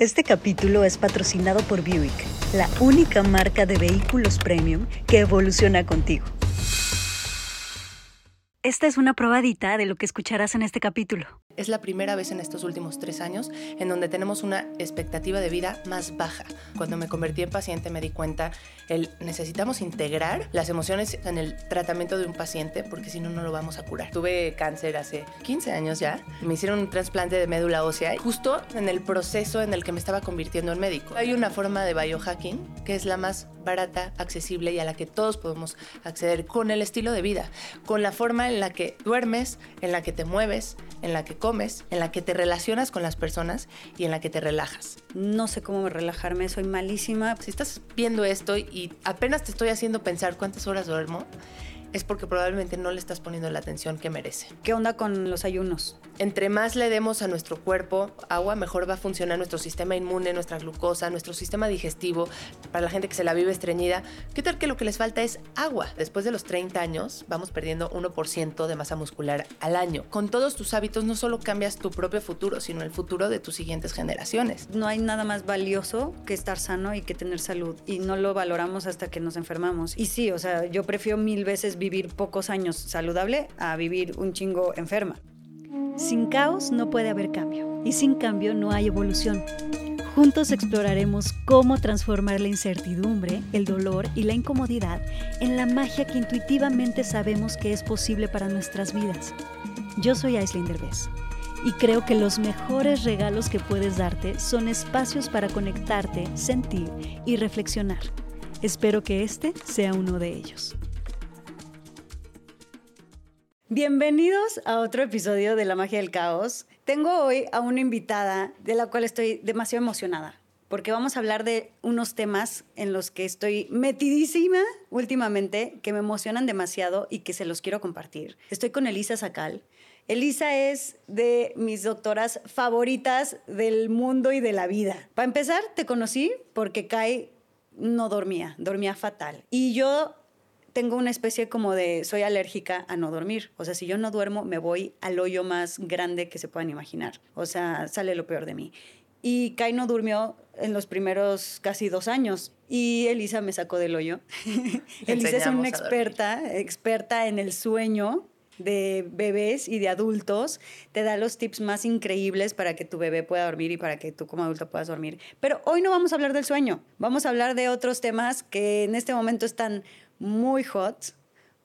Este capítulo es patrocinado por Buick, la única marca de vehículos premium que evoluciona contigo. Esta es una probadita de lo que escucharás en este capítulo. Es la primera vez en estos últimos tres años en donde tenemos una expectativa de vida más baja. Cuando me convertí en paciente me di cuenta el necesitamos integrar las emociones en el tratamiento de un paciente porque si no no lo vamos a curar. Tuve cáncer hace 15 años ya. Me hicieron un trasplante de médula ósea justo en el proceso en el que me estaba convirtiendo en médico. Hay una forma de biohacking que es la más barata, accesible y a la que todos podemos acceder con el estilo de vida, con la forma en la que duermes, en la que te mueves, en la que comes, en la que te relacionas con las personas y en la que te relajas. No sé cómo relajarme, soy malísima. Si estás viendo esto y apenas te estoy haciendo pensar cuántas horas duermo, es porque probablemente no le estás poniendo la atención que merece. ¿Qué onda con los ayunos? Entre más le demos a nuestro cuerpo agua, mejor va a funcionar nuestro sistema inmune, nuestra glucosa, nuestro sistema digestivo. Para la gente que se la vive estreñida, ¿qué tal que lo que les falta es agua? Después de los 30 años, vamos perdiendo 1% de masa muscular al año. Con todos tus hábitos, no solo cambias tu propio futuro, sino el futuro de tus siguientes generaciones. No hay nada más valioso que estar sano y que tener salud. Y no lo valoramos hasta que nos enfermamos. Y sí, o sea, yo prefiero mil veces vivir pocos años saludable a vivir un chingo enferma. Sin caos no puede haber cambio y sin cambio no hay evolución. Juntos exploraremos cómo transformar la incertidumbre, el dolor y la incomodidad en la magia que intuitivamente sabemos que es posible para nuestras vidas. Yo soy Aislinn Derbez y creo que los mejores regalos que puedes darte son espacios para conectarte, sentir y reflexionar. Espero que este sea uno de ellos. Bienvenidos a otro episodio de La Magia del Caos. Tengo hoy a una invitada de la cual estoy demasiado emocionada, porque vamos a hablar de unos temas en los que estoy metidísima últimamente, que me emocionan demasiado y que se los quiero compartir. Estoy con Elisa Sacal. Elisa es de mis doctoras favoritas del mundo y de la vida. Para empezar, te conocí porque Kai no dormía, dormía fatal. Y yo tengo una especie como de, soy alérgica a no dormir. O sea, si yo no duermo, me voy al hoyo más grande que se puedan imaginar. O sea, sale lo peor de mí. Y Kai no durmió en los primeros casi dos años. Y Elisa me sacó del hoyo. Elisa es una experta, experta en el sueño de bebés y de adultos, te da los tips más increíbles para que tu bebé pueda dormir y para que tú como adulto puedas dormir. Pero hoy no vamos a hablar del sueño, vamos a hablar de otros temas que en este momento están muy hot,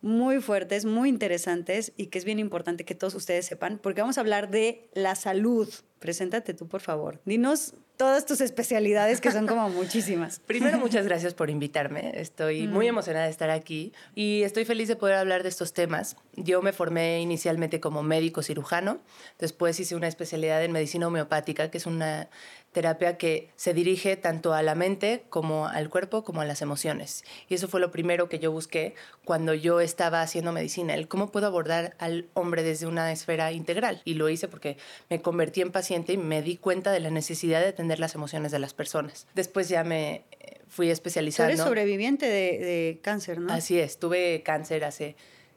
muy fuertes, muy interesantes y que es bien importante que todos ustedes sepan, porque vamos a hablar de la salud. Preséntate tú, por favor. Dinos todas tus especialidades, que son como muchísimas. Primero, muchas gracias por invitarme. Estoy muy emocionada de estar aquí y estoy feliz de poder hablar de estos temas. Yo me formé inicialmente como médico cirujano, después hice una especialidad en medicina homeopática, que es una terapia que se dirige tanto a la mente como al cuerpo como a las emociones. Y eso fue lo primero que yo busqué cuando yo estaba haciendo medicina, el cómo puedo abordar al hombre desde una esfera integral. Y lo hice porque me convertí en paciente y me di cuenta de la necesidad de atender las emociones de las personas. Después ya me eh, fui especializando. Tú eres sobreviviente de, de cáncer, ¿no? Así es, tuve cáncer hace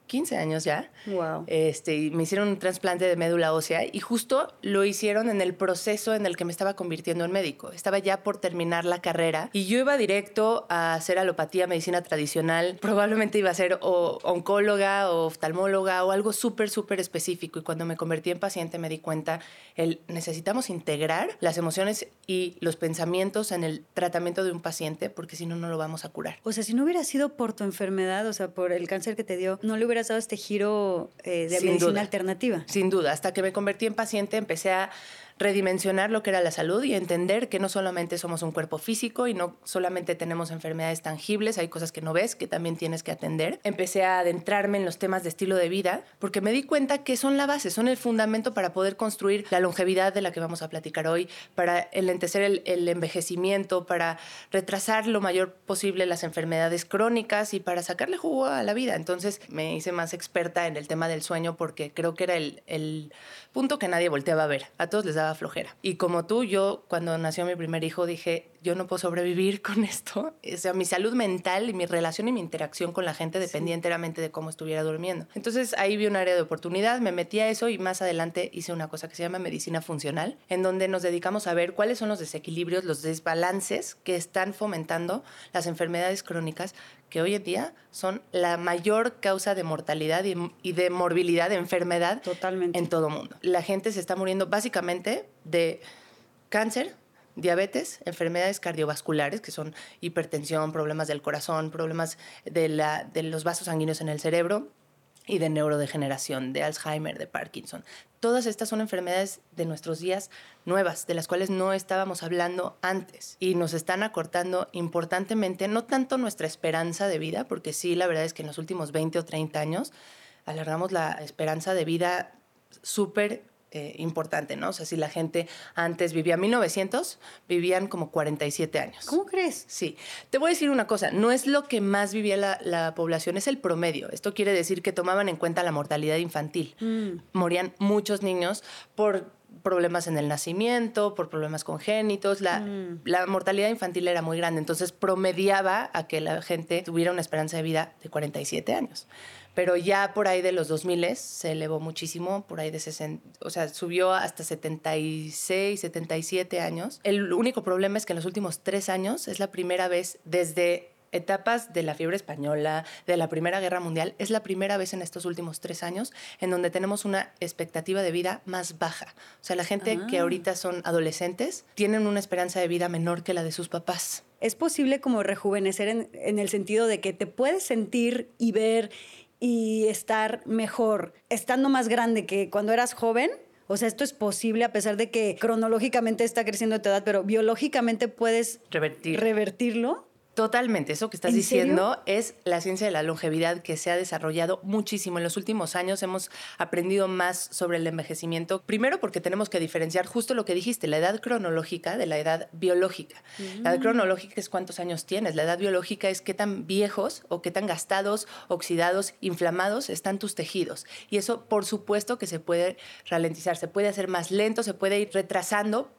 15 años ya. Wow. Este, me hicieron un trasplante de médula ósea y justo lo hicieron en el proceso en el que me estaba convirtiendo en médico. Estaba ya por terminar la carrera y yo iba directo a hacer alopatía, medicina tradicional. Probablemente iba a ser o oncóloga o oftalmóloga o algo súper, súper específico. Y cuando me convertí en paciente me di cuenta, el, necesitamos integrar las emociones y los pensamientos en el tratamiento de un paciente porque si no, no lo vamos a curar. O sea, si no hubiera sido por tu enfermedad, o sea, por el cáncer que te dio, no le hubiera dado este giro eh, de medicina alternativa. Sin duda, hasta que me convertí en paciente empecé a redimensionar lo que era la salud y entender que no solamente somos un cuerpo físico y no solamente tenemos enfermedades tangibles, hay cosas que no ves que también tienes que atender. Empecé a adentrarme en los temas de estilo de vida porque me di cuenta que son la base, son el fundamento para poder construir la longevidad de la que vamos a platicar hoy, para enlentecer el, el envejecimiento, para retrasar lo mayor posible las enfermedades crónicas y para sacarle jugo a la vida. Entonces me hice más experta en el tema del sueño porque creo que era el, el punto que nadie volteaba a ver. A todos les daba flojera. Y como tú, yo cuando nació mi primer hijo dije, yo no puedo sobrevivir con esto. O sea, mi salud mental y mi relación y mi interacción con la gente dependía enteramente de cómo estuviera durmiendo. Entonces ahí vi un área de oportunidad, me metí a eso y más adelante hice una cosa que se llama medicina funcional, en donde nos dedicamos a ver cuáles son los desequilibrios, los desbalances que están fomentando las enfermedades crónicas que hoy en día son la mayor causa de mortalidad y, de morbilidad de enfermedad Totalmente. en todo mundo. La gente se está muriendo básicamente de cáncer, diabetes, enfermedades cardiovasculares, que son hipertensión, problemas del corazón, problemas de, la, de los vasos sanguíneos en el cerebro y de neurodegeneración, de Alzheimer, de Parkinson. Todas estas son enfermedades de nuestros días nuevas, de las cuales no estábamos hablando antes y nos están acortando importantemente, no tanto nuestra esperanza de vida, porque sí, la verdad es que en los últimos 20 o 30 años alargamos la esperanza de vida súper eh, importante, ¿no? O sea, si la gente antes vivía 1900, vivían como 47 años. ¿Cómo crees? Sí. Te voy a decir una cosa, no es lo que más vivía la, población, es el promedio. Esto quiere decir que tomaban en cuenta la mortalidad infantil. Mm. Morían muchos niños por problemas en el nacimiento, por problemas congénitos. La, mm. la, mortalidad infantil era muy grande, entonces promediaba a que la gente tuviera una esperanza de vida de 47 años pero ya por ahí de los 2000 se elevó muchísimo, por ahí de 60, o sea, subió hasta 76, 77 años. El único problema es que en los últimos tres años es la primera vez desde etapas de la fiebre española, de la Primera Guerra Mundial, es la primera vez en estos últimos tres años en donde tenemos una expectativa de vida más baja. O sea, la gente que ah. ahorita son adolescentes tienen una esperanza de vida menor que la de sus papás. ¿Es posible como rejuvenecer en, en el sentido de que te puedes sentir y ver y estar mejor estando más grande que cuando eras joven? O sea, esto es posible a pesar de que cronológicamente está creciendo tu edad, pero biológicamente puedes revertirlo. Totalmente, eso que estás diciendo es la ciencia de la longevidad que se ha desarrollado muchísimo. En los últimos años hemos aprendido más sobre el envejecimiento, primero porque tenemos que diferenciar justo lo que dijiste, la edad cronológica de la edad biológica. La edad mm. cronológica es cuántos años tienes, la edad biológica es qué tan viejos o qué tan gastados, oxidados, inflamados están tus tejidos. Y eso por supuesto que se puede ralentizar, se puede hacer más lento, se puede ir retrasando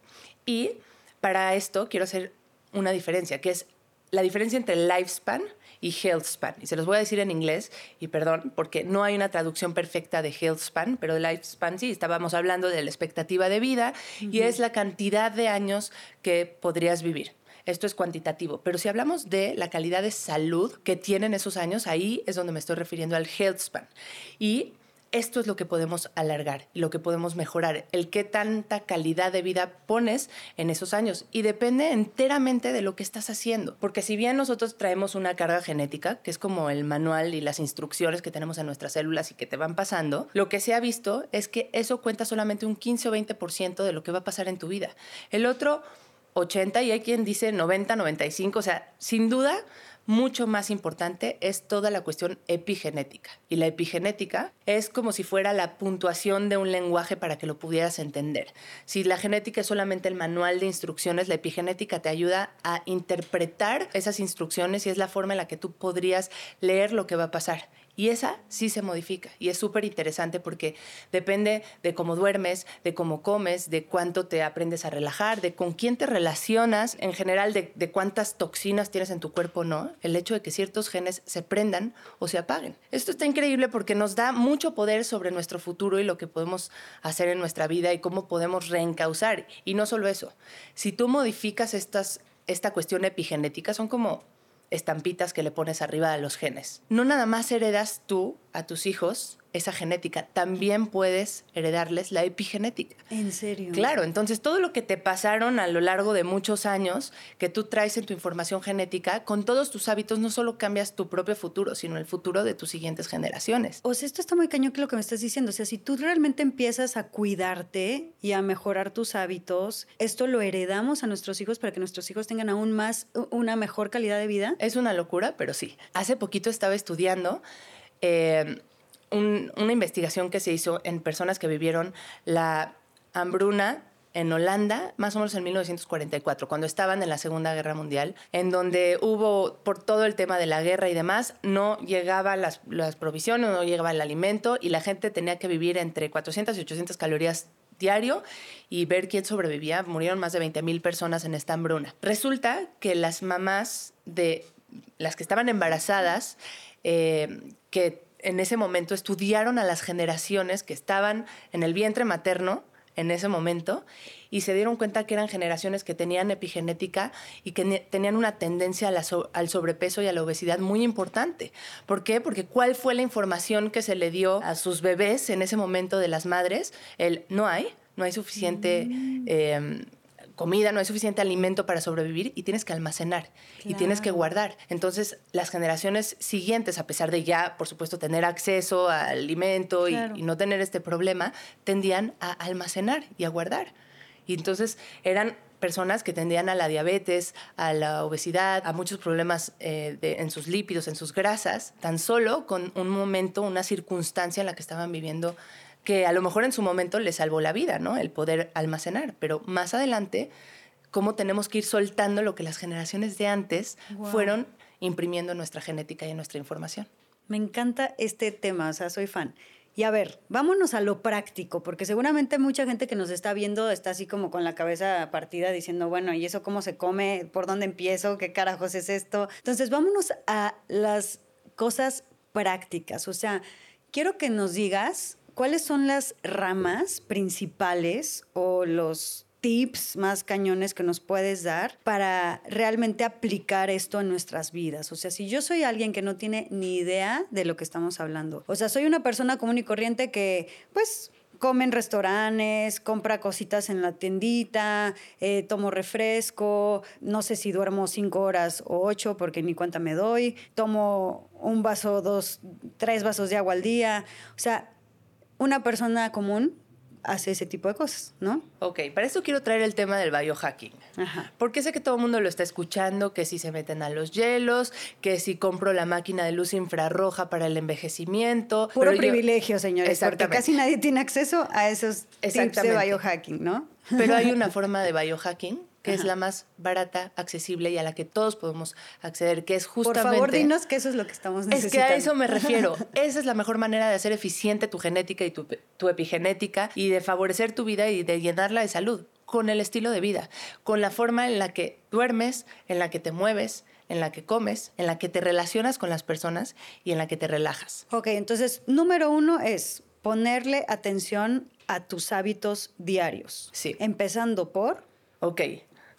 y para esto quiero hacer una diferencia, que es la diferencia entre lifespan y health span. Y se los voy a decir en inglés, y perdón, porque no hay una traducción perfecta de health span, pero de lifespan sí, estábamos hablando de la expectativa de vida y es la cantidad de años que podrías vivir. Esto es cuantitativo, pero si hablamos de la calidad de salud que tienen esos años, ahí es donde me estoy refiriendo al health span. Y esto es lo que podemos alargar lo que podemos mejorar, el qué tanta calidad de vida pones en esos años. Y depende enteramente de lo que estás haciendo. Porque si bien nosotros traemos una carga genética, que es como el manual y las instrucciones que tenemos en nuestras células y que te van pasando, lo que se ha visto es que eso cuenta solamente un 15 o 20% de lo que va a pasar en tu vida. El otro 80 y hay quien dice 90, 95, o sea, sin duda mucho más importante es toda la cuestión epigenética. Y la epigenética es como si fuera la puntuación de un lenguaje para que lo pudieras entender. Si la genética es solamente el manual de instrucciones, la epigenética te ayuda a interpretar esas instrucciones y es la forma en la que tú podrías leer lo que va a pasar. Y esa sí se modifica y es súper interesante porque depende de cómo duermes, de cómo comes, de cuánto te aprendes a relajar, de con quién te relacionas, en general de, cuántas toxinas tienes en tu cuerpo, ¿no? El hecho de que ciertos genes se prendan o se apaguen. Esto está increíble porque nos da mucho poder sobre nuestro futuro y lo que podemos hacer en nuestra vida y cómo podemos reencauzar. Y no solo eso, si tú modificas estas, esta cuestión epigenética, son como estampitas que le pones arriba a los genes. No nada más heredas tú a tus hijos esa genética, también puedes heredarles la epigenética. ¿En serio? Claro, entonces todo lo que te pasaron a lo largo de muchos años que tú traes en tu información genética, con todos tus hábitos no solo cambias tu propio futuro, sino el futuro de tus siguientes generaciones. O sea, esto está muy cañón que lo que me estás diciendo, o sea, si tú realmente empiezas a cuidarte y a mejorar tus hábitos, esto lo heredamos a nuestros hijos para que nuestros hijos tengan aún más una mejor calidad de vida. Es una locura, pero sí. Hace poquito estaba estudiando eh, una investigación que se hizo en personas que vivieron la hambruna en Holanda, más o menos en 1944, cuando estaban en la Segunda Guerra Mundial, en donde hubo, por todo el tema de la guerra y demás, no llegaban las, provisiones, no llegaba el alimento y la gente tenía que vivir entre 400 y 800 calorías diario y ver quién sobrevivía. Murieron más de 20 mil personas en esta hambruna. Resulta que las mamás de las que estaban embarazadas, eh, que en ese momento estudiaron a las generaciones que estaban en el vientre materno en ese momento y se dieron cuenta que eran generaciones que tenían epigenética y que tenían una tendencia al sobrepeso y a la obesidad muy importante. ¿Por qué? Porque cuál fue la información que se le dio a sus bebés en ese momento de las madres? El no hay, no hay suficiente... Mm. Em, comida, no hay suficiente alimento para sobrevivir y tienes que almacenar y tienes que guardar. Entonces, las generaciones siguientes, a pesar de ya, por supuesto, tener acceso al alimento y, no tener este problema, tendían a almacenar y a guardar. Y entonces eran personas que tendían a la diabetes, a la obesidad, a muchos problemas eh, en sus lípidos, en sus grasas, tan solo con un momento, una circunstancia en la que estaban viviendo que a lo mejor en su momento le salvó la vida, ¿no? El poder almacenar, pero más adelante, cómo tenemos que ir soltando lo que las generaciones de antes fueron imprimiendo en nuestra genética y en nuestra información. Me encanta este tema, o sea, soy fan. Y a ver, vámonos a lo práctico, porque seguramente mucha gente que nos está viendo está así como con la cabeza partida diciendo, bueno, ¿y eso cómo se come? ¿Por dónde empiezo? ¿Qué carajos es esto? Entonces, vámonos a las cosas prácticas. O sea, quiero que nos digas ¿cuáles son las ramas principales o los tips más cañones que nos puedes dar para realmente aplicar esto en nuestras vidas? O sea, si yo soy alguien que no tiene ni idea de lo que estamos hablando, o sea, soy una persona común y corriente que, pues, come en restaurantes, compra cositas en la tiendita, eh, tomo refresco, no sé si duermo cinco horas o ocho porque ni cuenta me doy, tomo un vaso, dos, tres vasos de agua al día. O sea, una persona común hace ese tipo de cosas, ¿no? Ok, para eso quiero traer el tema del biohacking. Ajá. Porque sé que todo el mundo lo está escuchando, que si se meten a los hielos, que si compro la máquina de luz infrarroja para el envejecimiento. Puro privilegio, señores, porque casi nadie tiene acceso a esos tips de biohacking, ¿no? Pero hay una forma de biohacking que es la más barata, accesible y a la que todos podemos acceder, que es justamente... Por favor, dinos que eso es lo que estamos necesitando. Es que a eso me refiero. Esa es la mejor manera de hacer eficiente tu genética y tu, tu epigenética y de favorecer tu vida y de llenarla de salud con el estilo de vida, con la forma en la que duermes, en la que te mueves, en la que comes, en la que te relacionas con las personas y en la que te relajas. Ok, entonces, número uno es ponerle atención a tus hábitos diarios. Sí. Empezando por... Ok,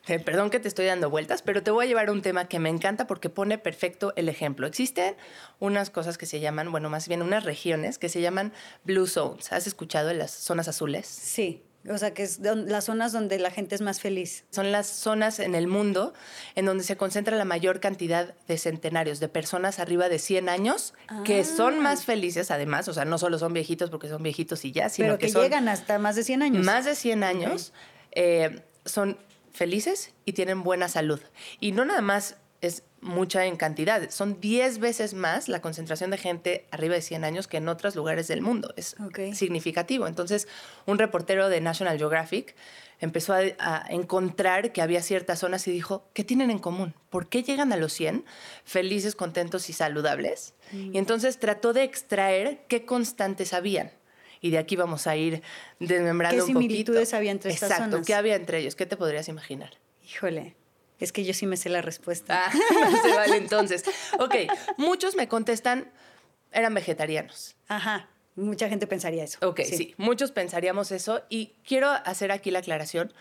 perdón que te estoy dando vueltas, pero te voy a llevar a un tema que me encanta porque pone perfecto el ejemplo. Existen unas cosas que se llaman, bueno, más bien unas regiones que se llaman blue zones. ¿Has escuchado de las zonas azules? Sí. O sea, que es las zonas donde la gente es más feliz. Son las zonas en el mundo en donde se concentra la mayor cantidad de centenarios, de personas arriba de 100 años, que son ah. más felices además. O sea, no solo son viejitos porque son viejitos y ya, sino Pero que, llegan hasta más de 100 años. Más de 100 años. Eh, son felices y tienen buena salud. Y no nada más es mucha en cantidad, son 10 veces más la concentración de gente arriba de 100 años que en otros lugares del mundo. Es significativo. Entonces, un reportero de National Geographic empezó a, encontrar que había ciertas zonas y dijo, ¿qué tienen en común? ¿Por qué llegan a los 100 felices, contentos y saludables? Mm. Y entonces trató de extraer qué constantes habían. Y de aquí vamos a ir desmembrando un poquito. ¿Qué similitudes había entre estas Exacto, ¿qué había entre ellos? ¿Qué te podrías imaginar? Híjole, es que yo sí me sé la respuesta. Ah, se vale entonces. Ok, muchos me contestan, eran vegetarianos. Ajá, mucha gente pensaría eso. Ok, sí. muchos pensaríamos eso. Y quiero hacer aquí la aclaración.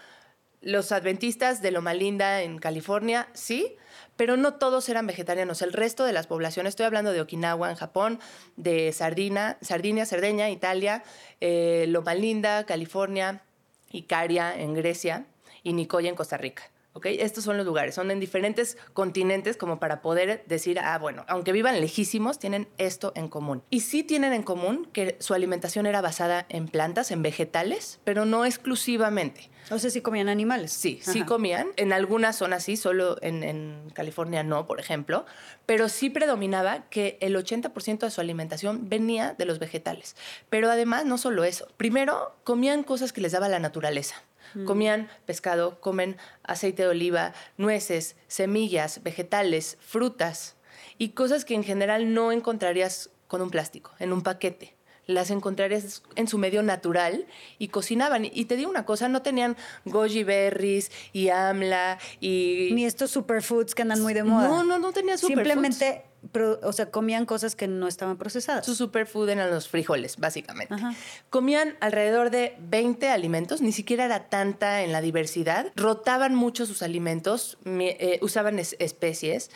Los adventistas de Loma Linda en California, sí, pero no todos eran vegetarianos. El resto de las poblaciones, estoy hablando de Okinawa en Japón, de Sardina, Sardinia, Cerdeña, Italia, eh, Loma Linda, California, Icaria en Grecia y Nicoya en Costa Rica. Estos son los lugares, son en diferentes continentes como para poder decir, ah, bueno, aunque vivan lejísimos, tienen esto en común. Y sí tienen en común que su alimentación era basada en plantas, en vegetales, pero no exclusivamente. O sea, sí comían animales. Sí, sí comían. En algunas zonas sí, solo en, California no, por ejemplo. Pero sí predominaba que el 80% de su alimentación venía de los vegetales. Pero además, no solo eso. Primero, comían cosas que les daba la naturaleza. Comían pescado, comen aceite de oliva, nueces, semillas, vegetales, frutas y cosas que en general no encontrarías con un plástico, en un paquete. Las encontrarías en su medio natural y cocinaban. Y te digo una cosa, no tenían goji berries y amla y... Ni estos superfoods que andan muy de moda. No, no, no tenía superfoods. Simplemente, o sea, comían cosas que no estaban procesadas. Su superfood eran los frijoles, básicamente. Comían alrededor de 20 alimentos, ni siquiera era tanta en la diversidad. Rotaban mucho sus alimentos, eh, usaban especies,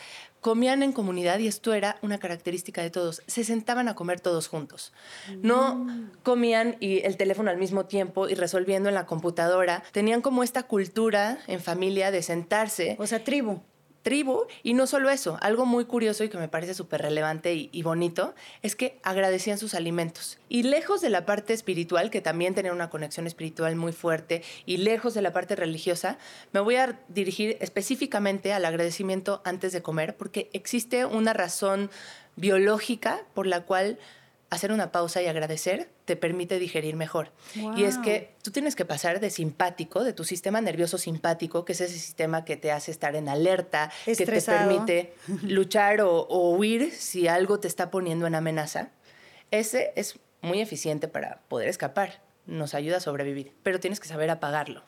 comían en comunidad y esto era una característica de todos. Se sentaban a comer todos juntos. No mm. comían y el teléfono al mismo tiempo y resolviendo en la computadora. Tenían como esta cultura en familia de sentarse. O sea, tribu tribu. Y no solo eso, algo muy curioso y que me parece súper relevante y, bonito es que agradecían sus alimentos. Y lejos de la parte espiritual, que también tenía una conexión espiritual muy fuerte, y lejos de la parte religiosa, me voy a dirigir específicamente al agradecimiento antes de comer, porque existe una razón biológica por la cual hacer una pausa y agradecer te permite digerir mejor. Y es que tú tienes que pasar de simpático, de tu sistema nervioso simpático, que es ese sistema que te hace estar en alerta, que te permite luchar o, o huir si algo te está poniendo en amenaza. Ese es muy eficiente para poder escapar, nos ayuda a sobrevivir, pero tienes que saber apagarlo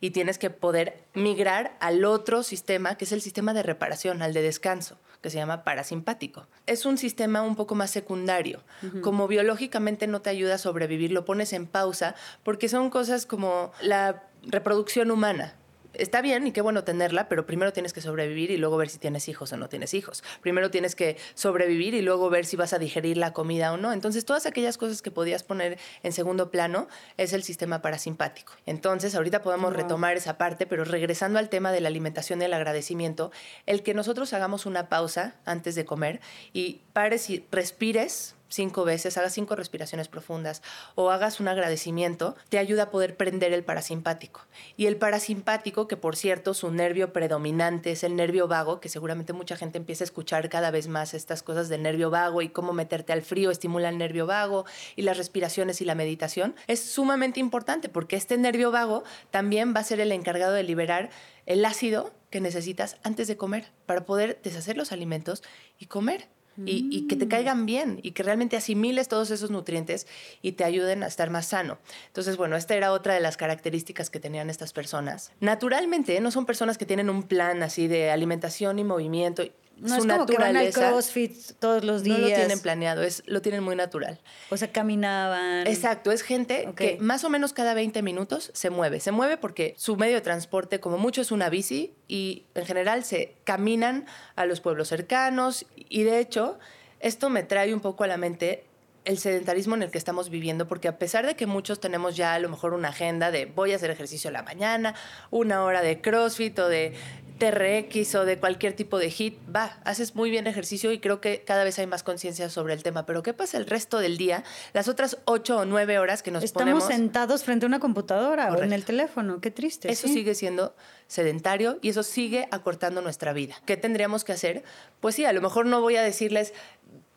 y tienes que poder migrar al otro sistema, que es el sistema de reparación, al de descanso, que se llama parasimpático. Es un sistema un poco más secundario. Como biológicamente no te ayuda a sobrevivir, lo pones en pausa porque son cosas como la reproducción humana está bien y qué bueno tenerla, pero primero tienes que sobrevivir y luego ver si tienes hijos o no tienes hijos. Primero tienes que sobrevivir y luego ver si vas a digerir la comida o no. Entonces, todas aquellas cosas que podías poner en segundo plano es el sistema parasimpático. Entonces, ahorita podemos retomar esa parte, pero regresando al tema de la alimentación y el agradecimiento, el que nosotros hagamos una pausa antes de comer y pares y respires cinco veces, hagas cinco respiraciones profundas o hagas un agradecimiento, te ayuda a poder prender el parasimpático. Y el parasimpático, que por cierto su nervio predominante es el nervio vago, que seguramente mucha gente empieza a escuchar cada vez más estas cosas del nervio vago y cómo meterte al frío estimula el nervio vago y las respiraciones y la meditación, es sumamente importante porque este nervio vago también va a ser el encargado de liberar el ácido que necesitas antes de comer para poder deshacer los alimentos y comer y, que te caigan bien y que realmente asimiles todos esos nutrientes y te ayuden a estar más sano. Entonces, bueno, esta era otra de las características que tenían estas personas. Naturalmente, no son personas que tienen un plan así de alimentación y movimiento. No es como que van al CrossFit todos los días. No lo tienen planeado, es, lo tienen muy natural. O sea, caminaban. Exacto, es gente que más o menos cada 20 minutos se mueve. Se mueve porque su medio de transporte, como mucho, es una bici y en general se caminan a los pueblos cercanos. Y de hecho, esto me trae un poco a la mente el sedentarismo en el que estamos viviendo, porque a pesar de que muchos tenemos ya a lo mejor una agenda de voy a hacer ejercicio a la mañana, una hora de CrossFit o de TRX o de cualquier tipo de HIT, va, haces muy bien ejercicio y creo que cada vez hay más conciencia sobre el tema. Pero ¿qué pasa el resto del día? Las otras ocho o nueve horas que nos Estamos ponemos... sentados frente a una computadora o en el teléfono, qué triste. Eso sigue siendo sedentario y eso sigue acortando nuestra vida. ¿Qué tendríamos que hacer? Pues sí, a lo mejor no voy a decirles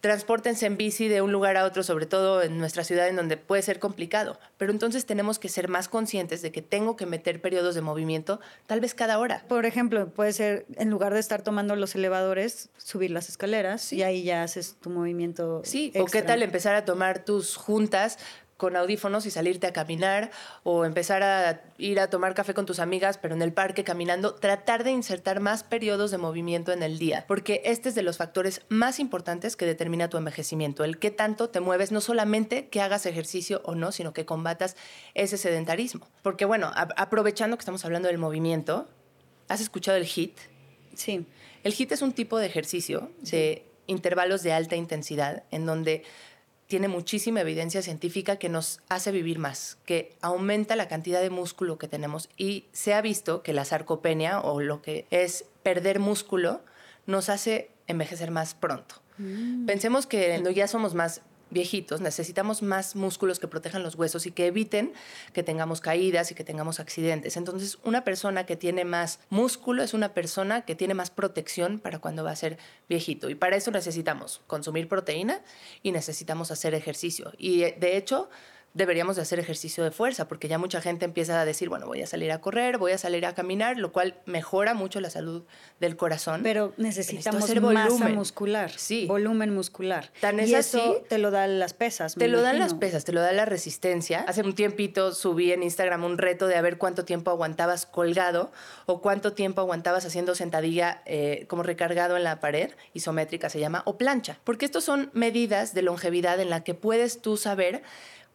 transportense en bici de un lugar a otro, sobre todo en nuestra ciudad en donde puede ser complicado. Pero entonces tenemos que ser más conscientes de que tengo que meter periodos de movimiento tal vez cada hora. Por ejemplo, puede ser en lugar de estar tomando los elevadores, subir las escaleras y ahí ya haces tu movimiento. Sí, o qué tal empezar a tomar tus juntas con audífonos y salirte a caminar o empezar a ir a tomar café con tus amigas, pero en el parque caminando, tratar de insertar más periodos de movimiento en el día, porque este es de los factores más importantes que determina tu envejecimiento, el qué tanto te mueves, no solamente que hagas ejercicio o no, sino que combatas ese sedentarismo. Porque bueno, aprovechando que estamos hablando del movimiento, ¿has escuchado el HIT? Sí. El HIT es un tipo de ejercicio de intervalos de alta intensidad en donde tiene muchísima evidencia científica que nos hace vivir más, que aumenta la cantidad de músculo que tenemos y se ha visto que la sarcopenia o lo que es perder músculo nos hace envejecer más pronto. Mm. Pensemos que ya somos más viejitos, necesitamos más músculos que protejan los huesos y que eviten que tengamos caídas y que tengamos accidentes. Entonces, una persona que tiene más músculo es una persona que tiene más protección para cuando va a ser viejito. Y para eso necesitamos consumir proteína y necesitamos hacer ejercicio. Y de hecho, deberíamos de hacer ejercicio de fuerza, porque ya mucha gente empieza a decir, bueno, voy a salir a correr, voy a salir a caminar, lo cual mejora mucho la salud del corazón. Pero necesitamos hacer masa muscular, sí. volumen muscular. Tan y es eso te lo dan las pesas. Te lo dan las pesas, te lo da la resistencia. Hace un tiempito subí en Instagram un reto de a ver cuánto tiempo aguantabas colgado o cuánto tiempo aguantabas haciendo sentadilla eh, como recargado en la pared, isométrica se llama, o plancha. Porque estos son medidas de longevidad en la que puedes tú saber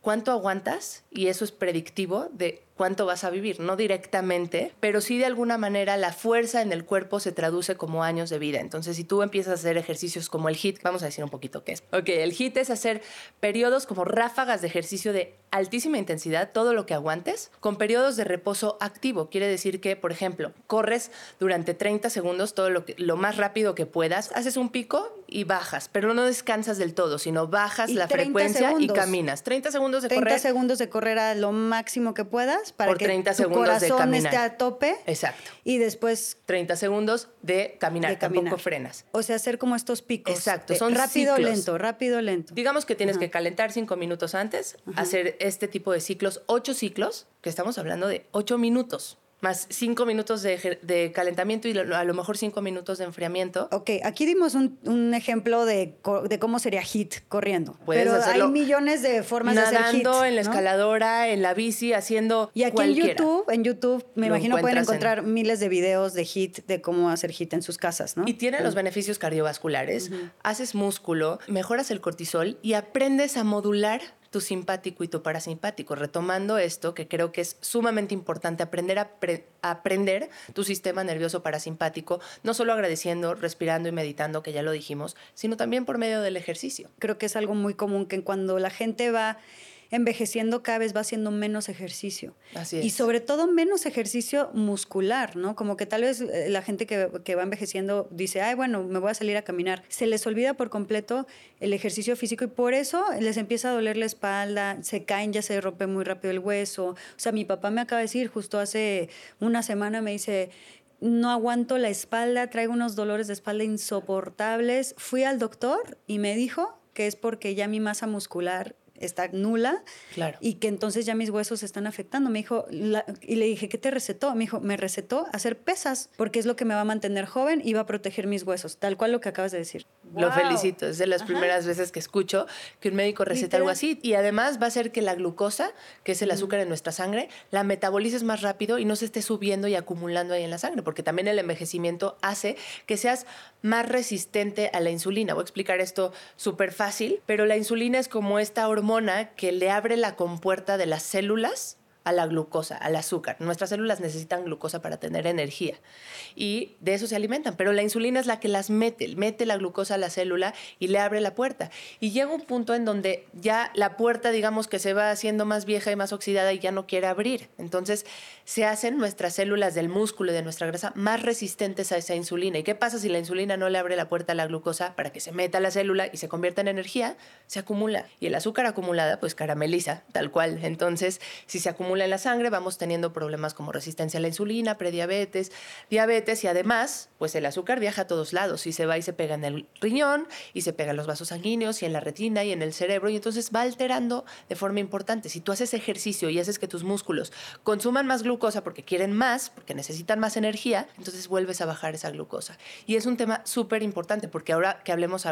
cuánto aguantas y eso es predictivo de cuánto vas a vivir, no directamente, pero sí de alguna manera la fuerza en el cuerpo se traduce como años de vida. Entonces, si tú empiezas a hacer ejercicios como el HIT, vamos a decir un poquito qué es. Ok, el HIT es hacer periodos como ráfagas de ejercicio de altísima intensidad, todo lo que aguantes, con periodos de reposo activo. Quiere decir que, por ejemplo, corres durante 30 segundos todo lo, que, lo más rápido que puedas, haces un pico y bajas, pero no descansas del todo, sino bajas la frecuencia y caminas. 30 segundos de 30 correr. segundos de correr a lo máximo que puedas para Por que 30 tu segundos de esté a tope. Exacto. Y después 30 segundos de caminar, de caminar. tampoco frenas. O sea, hacer como estos picos. Exacto, de son rápido, ciclos. lento, rápido, lento. Digamos que tienes que calentar cinco minutos antes, hacer este tipo de ciclos, ocho ciclos, que estamos hablando de ocho minutos, más cinco minutos de, calentamiento y a lo mejor cinco minutos de enfriamiento. Ok, aquí dimos un, un ejemplo de, cómo sería hit corriendo. Puedes pero hacerlo hay millones de formas de hacer hit. Nadando en la ¿no? escaladora, en la bici, haciendo Y aquí cualquiera. en YouTube, en YouTube, me Lo imagino pueden en- encontrar miles de videos de hit, de cómo hacer hit en sus casas, ¿no? Y tiene los beneficios cardiovasculares, haces músculo, mejoras el cortisol y aprendes a modular tu simpático y tu parasimpático. Retomando esto, que creo que es sumamente importante, aprender a, pre- a aprender tu sistema nervioso parasimpático, no solo agradeciendo, respirando y meditando, que ya lo dijimos, sino también por medio del ejercicio. Creo que es algo muy común que cuando la gente va envejeciendo cada vez va haciendo menos ejercicio. Así es. Y sobre todo menos ejercicio muscular, ¿no? Como que tal vez eh, la gente que, que va envejeciendo dice, ay, bueno, me voy a salir a caminar. Se les olvida por completo el ejercicio físico y por eso les empieza a doler la espalda, se caen, ya se rompe muy rápido el hueso. O sea, mi papá me acaba de decir, justo hace una semana me dice, no aguanto la espalda, traigo unos dolores de espalda insoportables. Fui al doctor y me dijo que es porque ya mi masa muscular está nula Claro. y que entonces ya mis huesos se están afectando. Me dijo, la- y le dije, ¿qué te recetó? Me dijo, me recetó hacer pesas porque es lo que me va a mantener joven y va a proteger mis huesos, tal cual lo que acabas de decir. Lo felicito, es de las primeras veces que escucho que un médico receta algo Literal. así y además va a hacer que la glucosa, que es el azúcar en nuestra sangre, la metabolices más rápido y no se esté subiendo y acumulando ahí en la sangre, porque también el envejecimiento hace que seas más resistente a la insulina. Voy a explicar esto súper fácil, pero la insulina es como esta hormona que le abre la compuerta de las células a la glucosa, al azúcar. Nuestras células necesitan glucosa para tener energía y de eso se alimentan, pero la insulina es la que las mete, mete la glucosa a la célula y le abre la puerta. Y llega un punto en donde ya la puerta, digamos que se va haciendo más vieja y más oxidada y ya no quiere abrir. Entonces se hacen nuestras células del músculo y de nuestra grasa más resistentes a esa insulina. ¿Y qué pasa si la insulina no le abre la puerta a la glucosa para que se meta a la célula y se convierta en energía? Se acumula. Y el azúcar acumulada pues carameliza, tal cual. Entonces, si se acumula en la sangre, vamos teniendo problemas como resistencia a la insulina, prediabetes, diabetes y además, pues el azúcar viaja a todos lados y se va y se pega en el riñón y se pega en los vasos sanguíneos y en la retina y en el cerebro y entonces va alterando de forma importante. Si tú haces ejercicio y haces que tus músculos consuman más glucosa porque quieren más, porque necesitan más energía, entonces vuelves a bajar esa glucosa. Y es un tema súper importante porque ahora que hablemos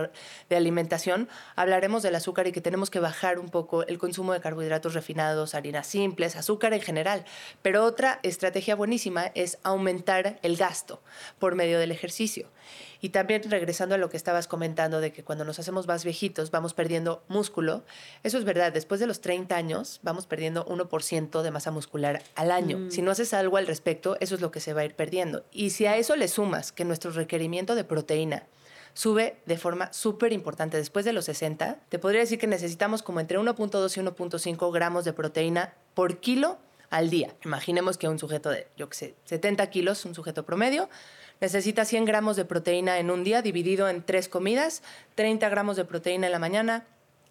de alimentación, hablaremos del azúcar y que tenemos que bajar un poco el consumo de carbohidratos refinados, harinas simples, azúcar en general. Pero otra estrategia buenísima es aumentar el gasto por medio del ejercicio. Y también regresando a lo que estabas comentando de que cuando nos hacemos más viejitos vamos perdiendo músculo, eso es verdad, después de los 30 años vamos perdiendo 1% de masa muscular al año. Si no haces algo al respecto, eso es lo que se va a ir perdiendo. Y si a eso le sumas que nuestro requerimiento de proteína sube de forma súper importante después de los 60, te podría decir que necesitamos como entre 1.2 y 1.5 gramos de proteína por kilo al día. Imaginemos que un sujeto de, yo qué sé, 70 kilos, un sujeto promedio, necesita 100 gramos de proteína en un día dividido en tres comidas, 30 gramos de proteína en la mañana,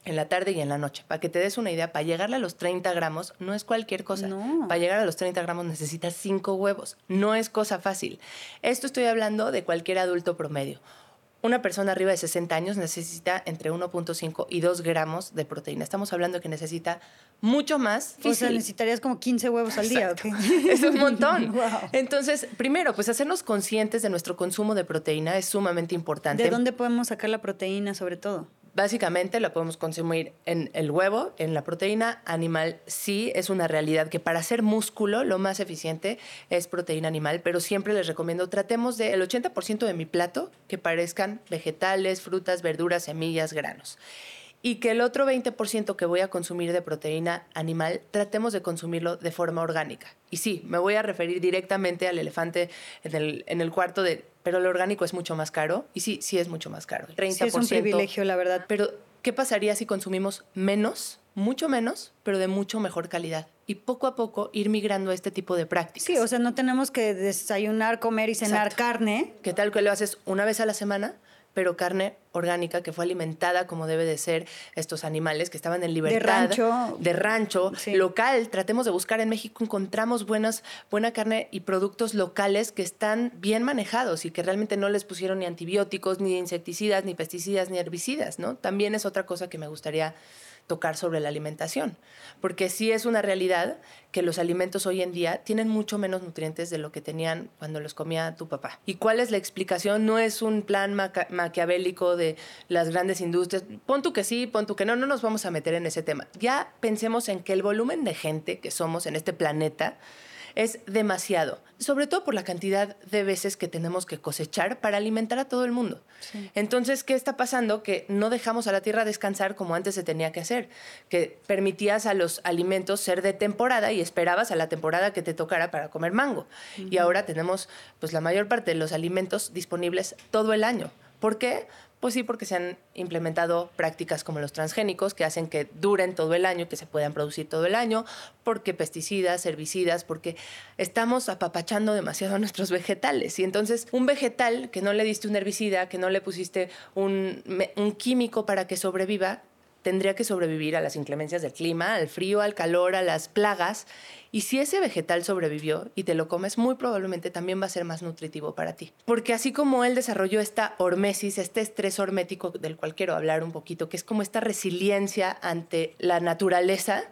en la tarde y en la noche. Para que te des una idea, para llegarle a los 30 gramos no es cualquier cosa. No. Para llegar a los 30 gramos necesitas 5 huevos. No es cosa fácil. Esto estoy hablando de cualquier adulto promedio. Una persona arriba de 60 años necesita entre 1.5 y 2 gramos de proteína. Estamos hablando de que necesita mucho más. O sea, necesitarías como 15 huevos al día. ¿ok? Es un montón. Entonces, primero, pues hacernos conscientes de nuestro consumo de proteína es sumamente importante. ¿De dónde podemos sacar la proteína sobre todo? Básicamente la podemos consumir en el huevo, en la proteína animal. Sí, es una realidad que para hacer músculo lo más eficiente es proteína animal, pero siempre les recomiendo tratemos de el 80% de mi plato que parezcan vegetales, frutas, verduras, semillas, granos y que el otro 20% que voy a consumir de proteína animal, tratemos de consumirlo de forma orgánica. Y sí, me voy a referir directamente al elefante en el, en el cuarto de, pero lo orgánico es mucho más caro. Y sí, sí es mucho más caro. 30%. Sí, es un privilegio, la verdad. Pero, ¿qué pasaría si consumimos menos, mucho menos, pero de mucho mejor calidad? Y poco a poco ir migrando a este tipo de prácticas. Sí, o sea, no tenemos que desayunar, comer y cenar carne. ¿Qué tal que lo haces una vez a la semana? Pero carne orgánica que fue alimentada como debe de ser estos animales que estaban en libertad. De rancho. De rancho, local. Tratemos de buscar en México, encontramos buenas, buena carne y productos locales que están bien manejados y que realmente no les pusieron ni antibióticos, ni insecticidas, ni pesticidas, ni herbicidas, ¿no? También es otra cosa que me gustaría tocar sobre la alimentación, porque sí es una realidad que los alimentos hoy en día tienen mucho menos nutrientes de lo que tenían cuando los comía tu papá. ¿Y cuál es la explicación? No es un plan maquiavélico de las grandes industrias. Pon tú que sí, pon tú que no, no nos vamos a meter en ese tema. Ya pensemos en que el volumen de gente que somos en este planeta es demasiado, sobre todo por la cantidad de veces que tenemos que cosechar para alimentar a todo el mundo. Entonces, ¿qué está pasando? Que no dejamos a la tierra descansar como antes se tenía que hacer, que permitías a los alimentos ser de temporada y esperabas a la temporada que te tocara para comer mango. Y ahora tenemos pues la mayor parte de los alimentos disponibles todo el año. ¿Por qué? Pues sí, porque se han implementado prácticas como los transgénicos que hacen que duren todo el año, que se puedan producir todo el año, porque pesticidas, herbicidas, porque estamos apapachando demasiado a nuestros vegetales. Y entonces un vegetal que no le diste un herbicida, que no le pusiste un, un químico para que sobreviva, tendría que sobrevivir a las inclemencias del clima, al frío, al calor, a las plagas. Y si ese vegetal sobrevivió y te lo comes, muy probablemente también va a ser más nutritivo para ti. Porque así como él desarrolló esta hormesis, este estrés hormético del cual quiero hablar un poquito, que es como esta resiliencia ante la naturaleza,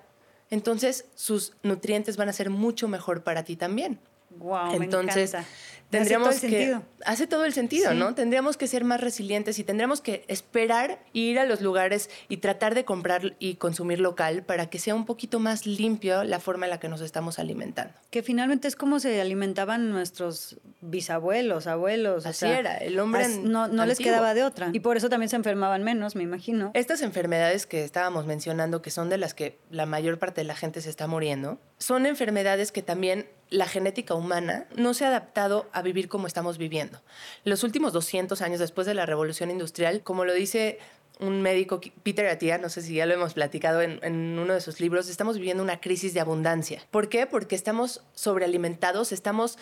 entonces sus nutrientes van a ser mucho mejor para ti también. Wow, entonces, me encanta tendríamos hace todo el que sentido. hace todo el sentido, ¿no? Tendríamos que ser más resilientes y tendríamos que esperar ir a los lugares y tratar de comprar y consumir local para que sea un poquito más limpio la forma en la que nos estamos alimentando. Que finalmente es como se alimentaban nuestros bisabuelos, abuelos. Así era, el hombre no, no les quedaba de otra. Y por eso también se enfermaban menos, me imagino. Estas enfermedades que estábamos mencionando, que son de las que la mayor parte de la gente se está muriendo, son enfermedades que también la genética humana no se ha adaptado a vivir como estamos viviendo. Los últimos 200 años después de la revolución industrial, como lo dice un médico, Peter Attia, no sé si ya lo hemos platicado en, en, uno de sus libros, estamos viviendo una crisis de abundancia. ¿Por qué? Porque estamos sobrealimentados, estamos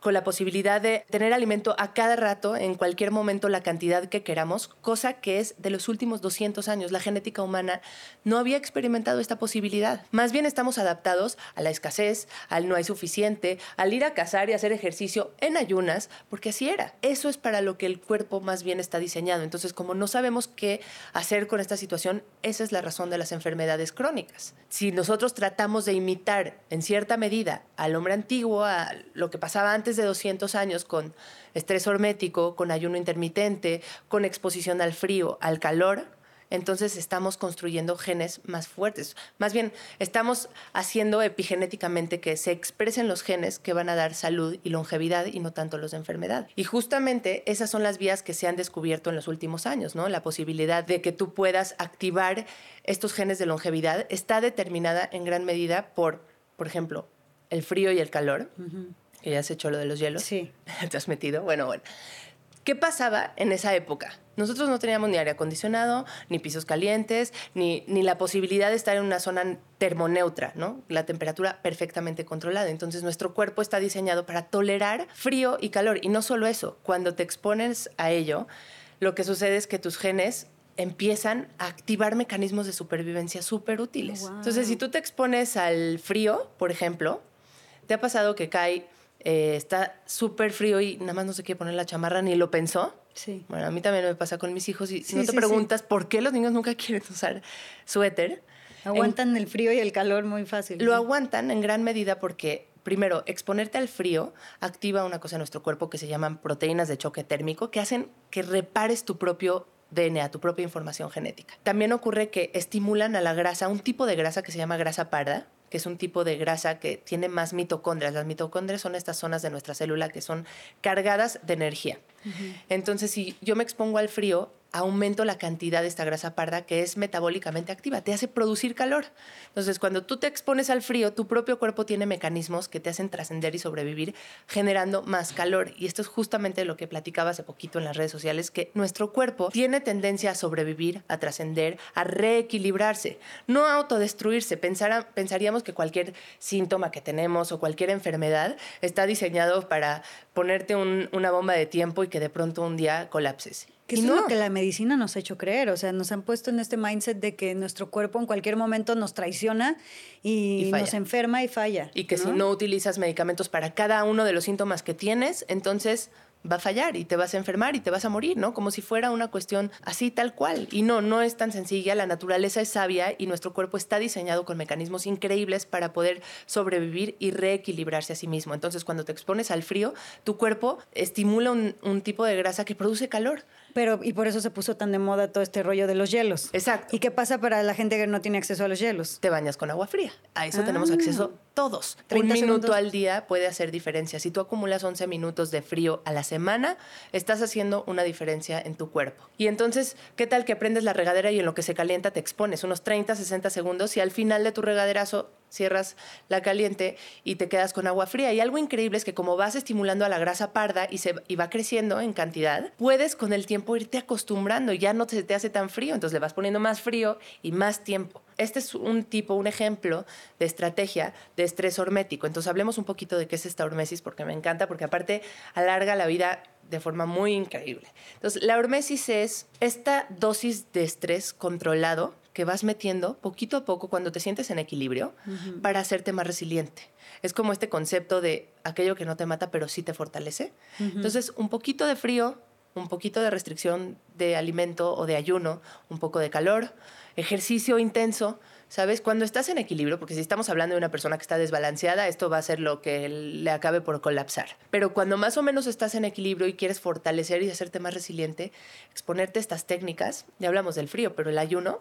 con la posibilidad de tener alimento a cada rato, en cualquier momento, la cantidad que queramos, cosa que es de los últimos 200 años. La genética humana no había experimentado esta posibilidad. Más bien estamos adaptados a la escasez, al no hay suficiente, al ir a cazar y hacer ejercicio en ayunas, porque así era. Eso es para lo que el cuerpo más bien está diseñado. Entonces, como no sabemos qué hacer con esta situación, esa es la razón de las enfermedades crónicas. Si nosotros tratamos de imitar en cierta medida al hombre antiguo, a lo que pasaba antes de 200 años con estrés hormético, con ayuno intermitente, con exposición al frío, al calor, entonces estamos construyendo genes más fuertes. Más bien, estamos haciendo epigenéticamente que se expresen los genes que van a dar salud y longevidad y no tanto los de enfermedad. Y justamente esas son las vías que se han descubierto en los últimos años, ¿no? La posibilidad de que tú puedas activar estos genes de longevidad está determinada en gran medida por, por ejemplo, el frío y el calor. Ya has hecho lo de los hielos. Sí. ¿Te has metido? Bueno, bueno. ¿Qué pasaba en esa época? Nosotros no teníamos ni aire acondicionado, ni pisos calientes, ni, ni la posibilidad de estar en una zona termoneutra, ¿no? La temperatura perfectamente controlada. Entonces nuestro cuerpo está diseñado para tolerar frío y calor. Y no solo eso, cuando te expones a ello, lo que sucede es que tus genes empiezan a activar mecanismos de supervivencia súper útiles. Wow. Entonces, si tú te expones al frío, por ejemplo, ¿te ha pasado que cae eh, está súper frío y nada más no se quiere poner la chamarra ni lo pensó. Sí. Bueno, a mí también me pasa con mis hijos y si Sí, no te sí, preguntas por qué los niños nunca quieren usar suéter, Aguantan el frío y el calor muy fácil. lo aguantan en gran medida porque, primero, exponerte al frío activa una cosa en nuestro cuerpo que se llaman proteínas de choque térmico, que hacen que repares tu propio DNA, tu propia información genética. También ocurre que estimulan a la grasa, un tipo de grasa que se llama grasa parda, que es un tipo de grasa que tiene más mitocondrias. Las mitocondrias son estas zonas de nuestra célula que son cargadas de energía. Entonces, si yo me expongo al frío, aumento la cantidad de esta grasa parda que es metabólicamente activa, te hace producir calor. Entonces, cuando tú te expones al frío, tu propio cuerpo tiene mecanismos que te hacen trascender y sobrevivir generando más calor. Y esto es justamente lo que platicaba hace poquito en las redes sociales, que nuestro cuerpo tiene tendencia a sobrevivir, a trascender, a reequilibrarse, no a autodestruirse. Pensaríamos que cualquier síntoma que tenemos o cualquier enfermedad está diseñado para ponerte un- una bomba de tiempo y que de pronto un día colapses. Que es no. lo que la medicina nos ha hecho creer, o sea, nos han puesto en este mindset de que nuestro cuerpo en cualquier momento nos traiciona y, nos enferma y falla. Y que si no utilizas medicamentos para cada uno de los síntomas que tienes, entonces va a fallar y te vas a enfermar y te vas a morir, ¿no? Como si fuera una cuestión así tal cual. Y no, no es tan sencilla. La naturaleza es sabia y nuestro cuerpo está diseñado con mecanismos increíbles para poder sobrevivir y reequilibrarse a sí mismo. Entonces, cuando te expones al frío, tu cuerpo estimula un, tipo de grasa que produce calor. Pero, y por eso se puso tan de moda todo este rollo de los hielos. Exacto. ¿Y qué pasa para la gente que no tiene acceso a los hielos? te bañas con agua fría. A eso tenemos Ah. acceso todos. 30 Un minuto segundos. al día puede hacer diferencia. Si tú acumulas 11 minutos de frío a la semana, estás haciendo una diferencia en tu cuerpo. Y entonces, ¿qué tal que prendes la regadera y en lo que se calienta te expones unos 30, 60 segundos y al final de tu regaderazo cierras la caliente y te quedas con agua fría? Y algo increíble es que como vas estimulando a la grasa parda y, se, y va creciendo en cantidad, puedes con el tiempo irte acostumbrando y ya no se te hace tan frío, entonces le vas poniendo más frío y más tiempo. Este es un tipo, un ejemplo de estrategia de estrés hormético. Entonces hablemos un poquito de qué es esta hormesis porque me encanta, porque aparte alarga la vida de forma muy increíble. Entonces la hormesis es esta dosis de estrés controlado que vas metiendo poquito a poco cuando te sientes en equilibrio para hacerte más resiliente. Es como este concepto de aquello que no te mata pero sí te fortalece. Entonces un poquito de frío, un poquito de restricción de alimento o de ayuno, un poco de calor, ejercicio intenso, ¿sabes? Cuando estás en equilibrio, porque si estamos hablando de una persona que está desbalanceada, esto va a ser lo que le acabe por colapsar. Pero cuando más o menos estás en equilibrio y quieres fortalecer y hacerte más resiliente, exponerte a estas técnicas, ya hablamos del frío, pero el ayuno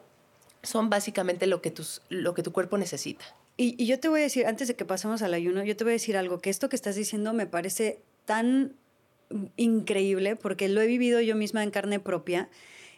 son básicamente lo que, tus, lo que tu cuerpo necesita. Y, y yo te voy a decir, antes de que pasemos al ayuno, yo te voy a decir algo, que esto que estás diciendo me parece tan increíble, porque lo he vivido yo misma en carne propia,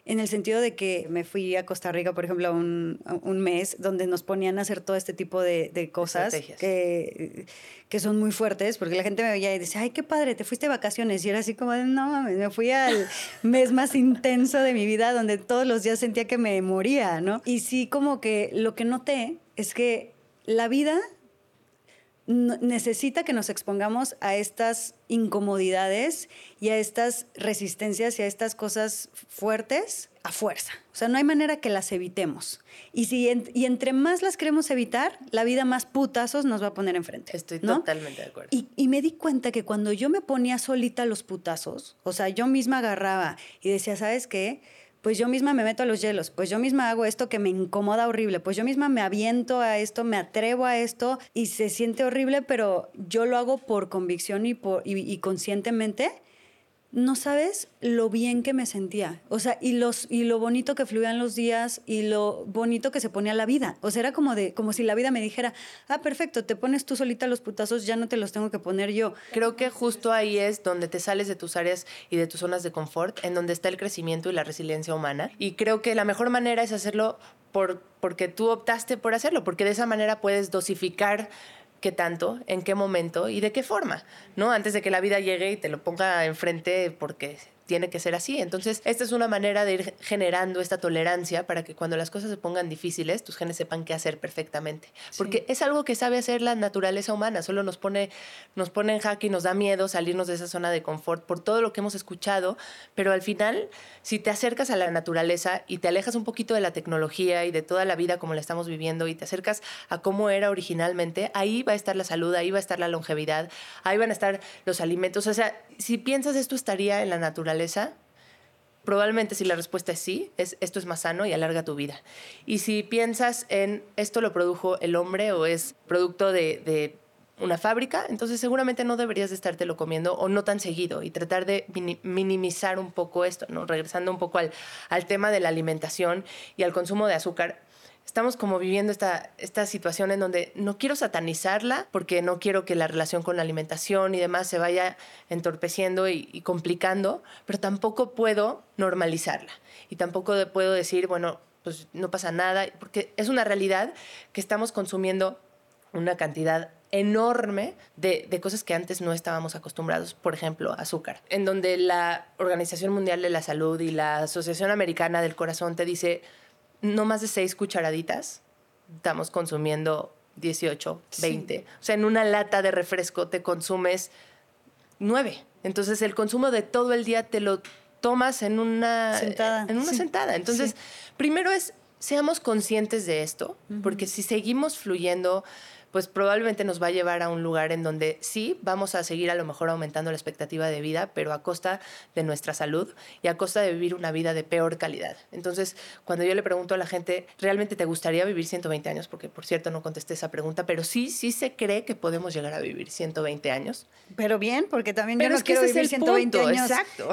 en el sentido de que me fui a Costa Rica, por ejemplo, un, un mes donde nos ponían a hacer todo este tipo de, de cosas que, que son muy fuertes, porque la gente me veía y decía, ay, qué padre, te fuiste de vacaciones. Y era así como, no mames, me fui al mes más intenso de mi vida, donde todos los días sentía que me moría, ¿no? Y sí, como que lo que noté es que la vida necesita que nos expongamos a estas incomodidades y a estas resistencias y a estas cosas fuertes a fuerza. O sea, no hay manera que las evitemos. Y, si en- y entre más las queremos evitar, la vida más putazos nos va a poner enfrente. Estoy ¿no? totalmente de acuerdo. Y, y me di cuenta que cuando yo me ponía solita los putazos, o sea, yo misma agarraba y decía, ¿sabes qué? Pues yo misma me meto a los hielos, pues yo misma hago esto que me incomoda horrible, pues yo misma me aviento a esto, me atrevo a esto y se siente horrible, pero yo lo hago por convicción y, por, y, y conscientemente. No sabes lo bien que me sentía. O sea, y, los, y lo bonito que fluían los días y lo bonito que se ponía la vida. O sea, era como, de, como si la vida me dijera, ah, perfecto, te pones tú solita los putazos, ya no te los tengo que poner yo. Creo que justo ahí es donde te sales de tus áreas y de tus zonas de confort, en donde está el crecimiento y la resiliencia humana. Y creo que la mejor manera es hacerlo por, porque tú optaste por hacerlo, porque de esa manera puedes dosificar qué tanto, en qué momento y de qué forma, ¿no? Antes de que la vida llegue y te lo ponga enfrente porque tiene que ser así. Entonces, esta es una manera de ir generando esta tolerancia para que cuando las cosas se pongan difíciles, tus genes sepan qué hacer perfectamente. Porque es algo que sabe hacer la naturaleza humana, solo nos pone, nos pone en jaque y nos da miedo salirnos de esa zona de confort por todo lo que hemos escuchado, pero al final, si te acercas a la naturaleza y te alejas un poquito de la tecnología y de toda la vida como la estamos viviendo y te acercas a cómo era originalmente, ahí va a estar la salud, ahí va a estar la longevidad, ahí van a estar los alimentos. O sea, si piensas esto estaría en la naturaleza, probablemente si la respuesta es sí, es, esto es más sano y alarga tu vida. Y si piensas en esto lo produjo el hombre o es producto de, una fábrica, entonces seguramente no deberías de estártelo comiendo o no tan seguido y tratar de minimizar un poco esto, ¿no? Regresando un poco al, al tema de la alimentación y al consumo de azúcar estamos como viviendo esta, esta situación en donde no quiero satanizarla porque no quiero que la relación con la alimentación y demás se vaya entorpeciendo y, complicando, pero tampoco puedo normalizarla. Y tampoco puedo decir, bueno, pues no pasa nada, porque es una realidad que estamos consumiendo una cantidad enorme de, de, cosas que antes no estábamos acostumbrados, por ejemplo, azúcar, en donde la Organización Mundial de la Salud y la Asociación Americana del Corazón te dice, no más de seis cucharaditas, estamos consumiendo 18, 20. O sea, en una lata de refresco te consumes nueve. Entonces, el consumo de todo el día te lo tomas en una sentada. En una sentada. Entonces, primero es, seamos conscientes de esto, porque si seguimos fluyendo pues probablemente nos va a llevar a un lugar en donde sí vamos a seguir a lo mejor aumentando la expectativa de vida, pero a costa de nuestra salud y a costa de vivir una vida de peor calidad. Entonces, cuando yo le pregunto a la gente, ¿realmente te gustaría vivir 120 años? Porque, por cierto, no contesté esa pregunta, pero sí, sí se cree que podemos llegar a vivir 120 años. Pero bien, porque también yo no es que quiero vivir 120 años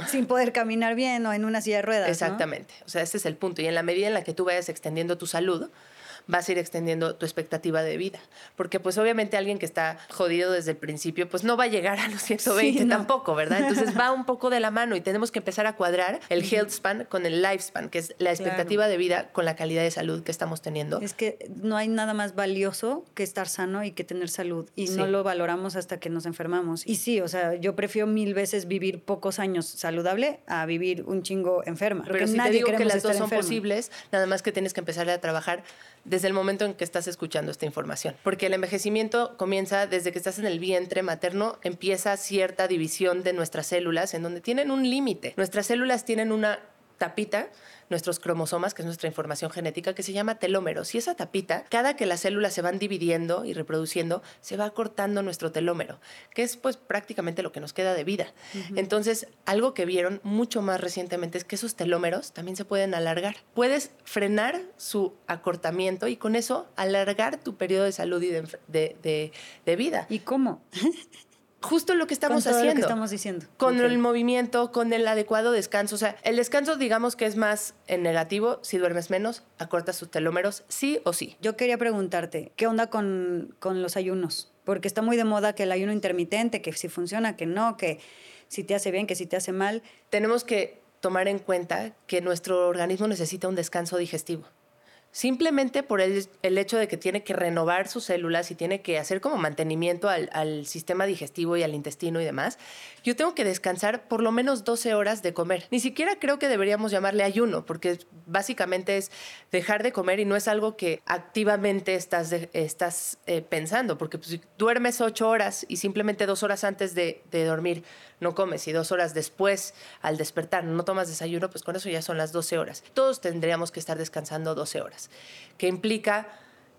sin poder caminar bien o en una silla de ruedas. Exactamente. O sea, ese es el punto. Y en la medida en la que tú vayas extendiendo tu salud, vas a ir extendiendo tu expectativa de vida. Porque pues obviamente alguien que está jodido desde el principio, pues no va a llegar a los 120 tampoco, ¿verdad? Entonces va un poco de la mano y tenemos que empezar a cuadrar el health span con el lifespan, que es la expectativa de vida con la calidad de salud que estamos teniendo. Es que no hay nada más valioso que estar sano y que tener salud y no lo valoramos hasta que nos enfermamos. Y sí, o sea, yo prefiero mil veces vivir pocos años saludable a vivir un chingo enferma. Pero si te digo que las dos son posibles, nada más que tienes que empezar a trabajar desde el momento en que estás escuchando esta información. Porque el envejecimiento comienza desde que estás en el vientre materno, empieza cierta división de nuestras células en donde tienen un límite. Nuestras células tienen una tapita nuestros cromosomas, que es nuestra información genética, que se llama telómeros. Y esa tapita, cada que las células se van dividiendo y reproduciendo, se va cortando nuestro telómero, que es pues prácticamente lo que nos queda de vida. Entonces, algo que vieron mucho más recientemente es que esos telómeros también se pueden alargar. Puedes frenar su acortamiento y con eso alargar tu periodo de salud y de, de vida. ¿Y cómo? justo lo que estamos haciendo. Lo que estamos diciendo. Con el movimiento, con el adecuado descanso. O sea, el descanso, digamos que es más en negativo. Si duermes menos, acortas tus telómeros, sí o sí. Yo quería preguntarte, ¿qué onda con, con los ayunos? Porque está muy de moda que el ayuno intermitente, que si funciona, que no, que si te hace bien, que si te hace mal. Tenemos que tomar en cuenta que nuestro organismo necesita un descanso digestivo simplemente por el, hecho de que tiene que renovar sus células y tiene que hacer como mantenimiento al, sistema digestivo y al intestino y demás, yo tengo que descansar por lo menos 12 horas de comer. Ni siquiera creo que deberíamos llamarle ayuno, porque básicamente es dejar de comer y no es algo que activamente estás, estás eh, pensando, porque pues, si duermes 8 horas y simplemente dos horas antes de dormir no comes y dos horas después al despertar no tomas desayuno, pues con eso ya son las 12 horas. Todos tendríamos que estar descansando 12 horas, que implica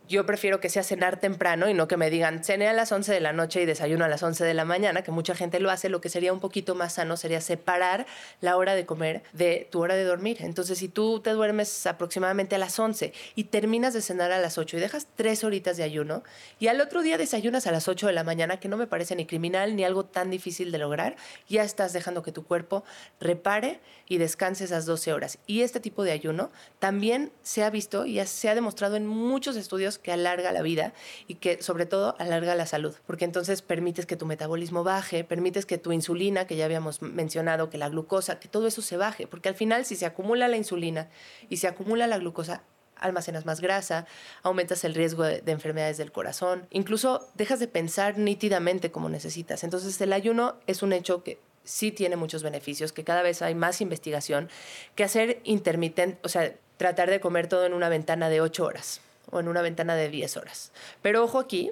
yo prefiero que sea cenar temprano y no que me digan cené a las 11 de la noche y desayuno a las 11 de la mañana, que mucha gente lo hace. Lo que sería un poquito más sano sería separar la hora de comer de tu hora de dormir. Entonces, si tú te duermes aproximadamente a las 11 y terminas de cenar a las 8 y dejas tres horitas de ayuno y al otro día desayunas a las 8 de la mañana, que no me parece ni criminal ni algo tan difícil de lograr, ya estás dejando que tu cuerpo repare y descanse esas 12 horas. Y este tipo de ayuno también se ha visto y se ha demostrado en muchos estudios que alarga la vida y que sobre todo alarga la salud, porque entonces permites que tu metabolismo baje, permites que tu insulina, que ya habíamos mencionado, que la glucosa, que todo eso se baje, porque al final si se acumula la insulina y se acumula la glucosa, almacenas más grasa, aumentas el riesgo de, de, enfermedades del corazón, incluso dejas de pensar nítidamente como necesitas. Entonces el ayuno es un hecho que sí tiene muchos beneficios, que cada vez hay más investigación, que hacer intermitente, o sea, tratar de comer todo en una ventana de 8 horas o en una ventana de 10 horas. Pero ojo aquí,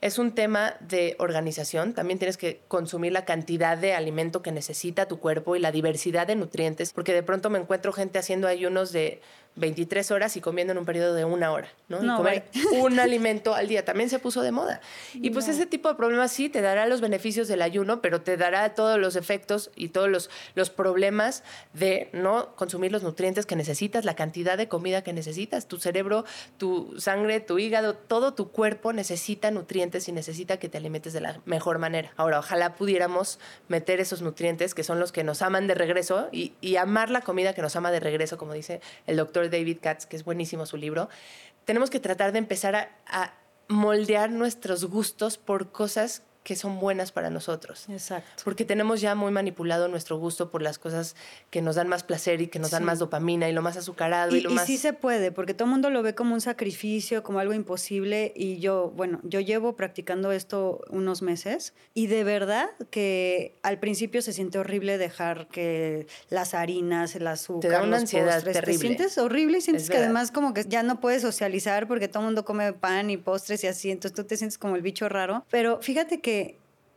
es un tema de organización. También tienes que consumir la cantidad de alimento que necesita tu cuerpo y la diversidad de nutrientes, porque de pronto me encuentro gente haciendo ayunos de 23 horas y comiendo en un periodo de una hora, ¿no? y comer un alimento al día también se puso de moda. Y pues ese tipo de problemas sí te dará los beneficios del ayuno, pero te dará todos los efectos y todos los, los problemas de no consumir los nutrientes que necesitas, la cantidad de comida que necesitas. Tu cerebro, tu sangre, tu hígado, todo tu cuerpo necesita nutrientes y necesita que te alimentes de la mejor manera. Ahora, ojalá pudiéramos meter esos nutrientes que son los que nos aman de regreso y, y amar la comida que nos ama de regreso, como dice el doctor David Katz, que es buenísimo su libro, tenemos que tratar de empezar a, moldear nuestros gustos por cosas que son buenas para nosotros. Exacto. Porque tenemos ya muy manipulado nuestro gusto por las cosas que nos dan más placer y que nos dan más dopamina y lo más azucarado y, y lo más... sí se puede, porque todo el mundo lo ve como un sacrificio, como algo imposible y yo, bueno, yo llevo practicando esto unos meses y de verdad que al principio se siente horrible dejar que las harinas, el azúcar, te da una los ansiedad postres, terrible. te sientes horrible y sientes Es que verdad. además como que ya no puedes socializar porque todo el mundo come pan y postres y así, entonces tú te sientes como el bicho raro, pero fíjate que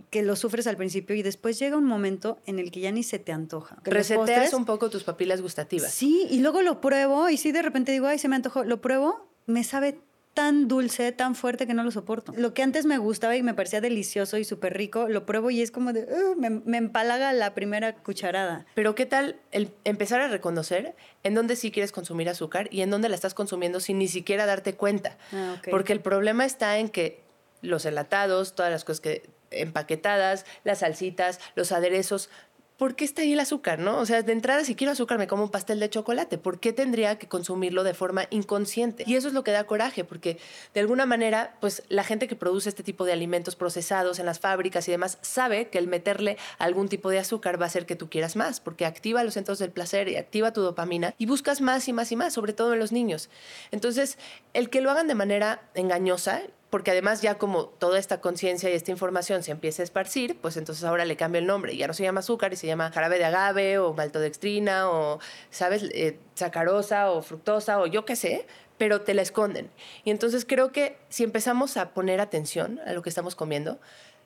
que lo sufres al principio y después llega un momento en el que ya ni se te antoja. Que Reseteas postres- un poco tus papilas gustativas. Sí, y luego lo pruebo y sí de repente digo, ay, se me antojó, lo pruebo, me sabe tan dulce, tan fuerte que no lo soporto. Lo que antes me gustaba y me parecía delicioso y súper rico, lo pruebo y es como de, me, me empalaga la primera cucharada. Pero ¿qué tal el empezar a reconocer en dónde sí quieres consumir azúcar y en dónde la estás consumiendo sin ni siquiera darte cuenta? Ah. Porque el problema está en que los enlatados, todas las cosas que empaquetadas, las salsitas, los aderezos, ¿por qué está ahí el azúcar, no? O sea, de entrada, si quiero azúcar, me como un pastel de chocolate. ¿Por qué tendría que consumirlo de forma inconsciente? Y eso es lo que da coraje, porque de alguna manera, pues la gente que produce este tipo de alimentos procesados en las fábricas y demás sabe que el meterle algún tipo de azúcar va a hacer que tú quieras más, porque activa los centros del placer y activa tu dopamina y buscas más y más y más, sobre todo en los niños. Entonces, el que lo hagan de manera engañosa porque además ya como toda esta conciencia y esta información se empieza a esparcir, pues entonces ahora le cambia el nombre. Ya no se llama azúcar y se llama jarabe de agave o maltodextrina o, ¿sabes?, Eh, sacarosa o fructosa o yo qué sé, pero te la esconden. Y entonces creo que si empezamos a poner atención a lo que estamos comiendo,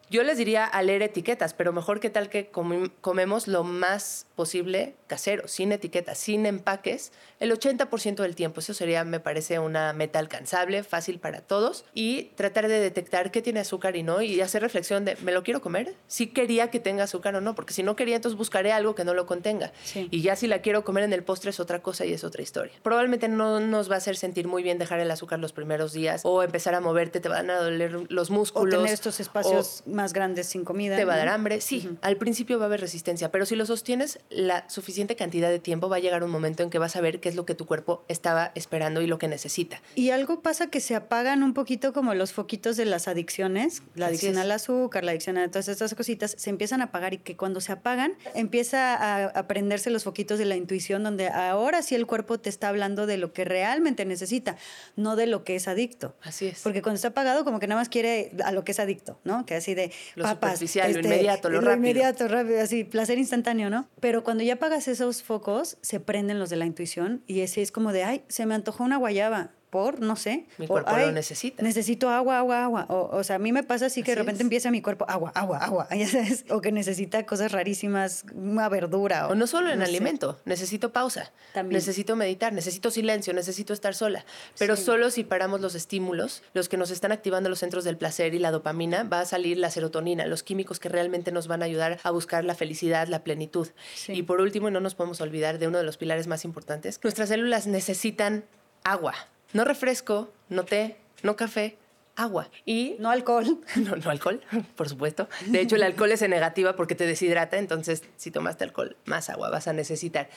yo les diría a leer etiquetas, pero mejor que tal que comi- comemos lo más posible casero, sin etiquetas, sin empaques, el 80% del tiempo. Eso sería, me parece, una meta alcanzable, fácil para todos. Y tratar de detectar qué tiene azúcar y no, y hacer reflexión de, ¿me lo quiero comer? Si quería que tenga azúcar o no, porque si no quería, entonces buscaré algo que no lo contenga. Sí. Y ya si la quiero comer en el postre es otra cosa y es otra historia. Probablemente no nos va a hacer sentir muy bien dejar el azúcar los primeros días o empezar a moverte, te van a doler los O músculos. tener estos o- espacios más grandes sin comida. te va a dar hambre, sí. Al principio va a haber resistencia, pero si lo sostienes la suficiente cantidad de tiempo, va a llegar un momento en que vas a ver qué es lo que tu cuerpo estaba esperando y lo que necesita. Y algo pasa que se apagan un poquito como los foquitos de las adicciones, la adicción al azúcar, la adicción a todas estas cositas, se empiezan a apagar y que cuando se apagan empieza a, a prenderse los foquitos de la intuición donde ahora sí el cuerpo te está hablando de lo que realmente necesita, no de lo que es adicto. Así es. Porque cuando está apagado como que nada más quiere a lo que es adicto, ¿no? Que así de Lo papas, superficial, lo inmediato, lo rápido. inmediato, rápido, así, placer instantáneo, ¿no? Pero cuando ya apagas esos focos, se prenden los de la intuición y ese es como de, ay, se me antojó una guayaba. Por, no sé. Mi o, cuerpo lo "Ay, necesita". Necesito agua, agua, agua. O, o sea, a mí me pasa así que de repente es. empieza mi cuerpo, agua, agua, agua. ya sabes, O que necesita cosas rarísimas, una verdura. O no solo en no sé. alimento, necesito pausa, También. necesito meditar, necesito silencio, necesito estar sola. Pero Sí. solo si paramos los estímulos, los que nos están activando los centros del placer y la dopamina, va a salir la serotonina, los químicos que realmente nos van a ayudar a buscar la felicidad, la plenitud. Sí. Y por último, no nos podemos olvidar de uno de los pilares más importantes, nuestras células necesitan agua, no refresco, no té, no café. Agua. Y No alcohol. no, no alcohol, por supuesto. De hecho, el alcohol es en negativa porque te deshidrata, entonces si tomaste alcohol, más agua vas a necesitar.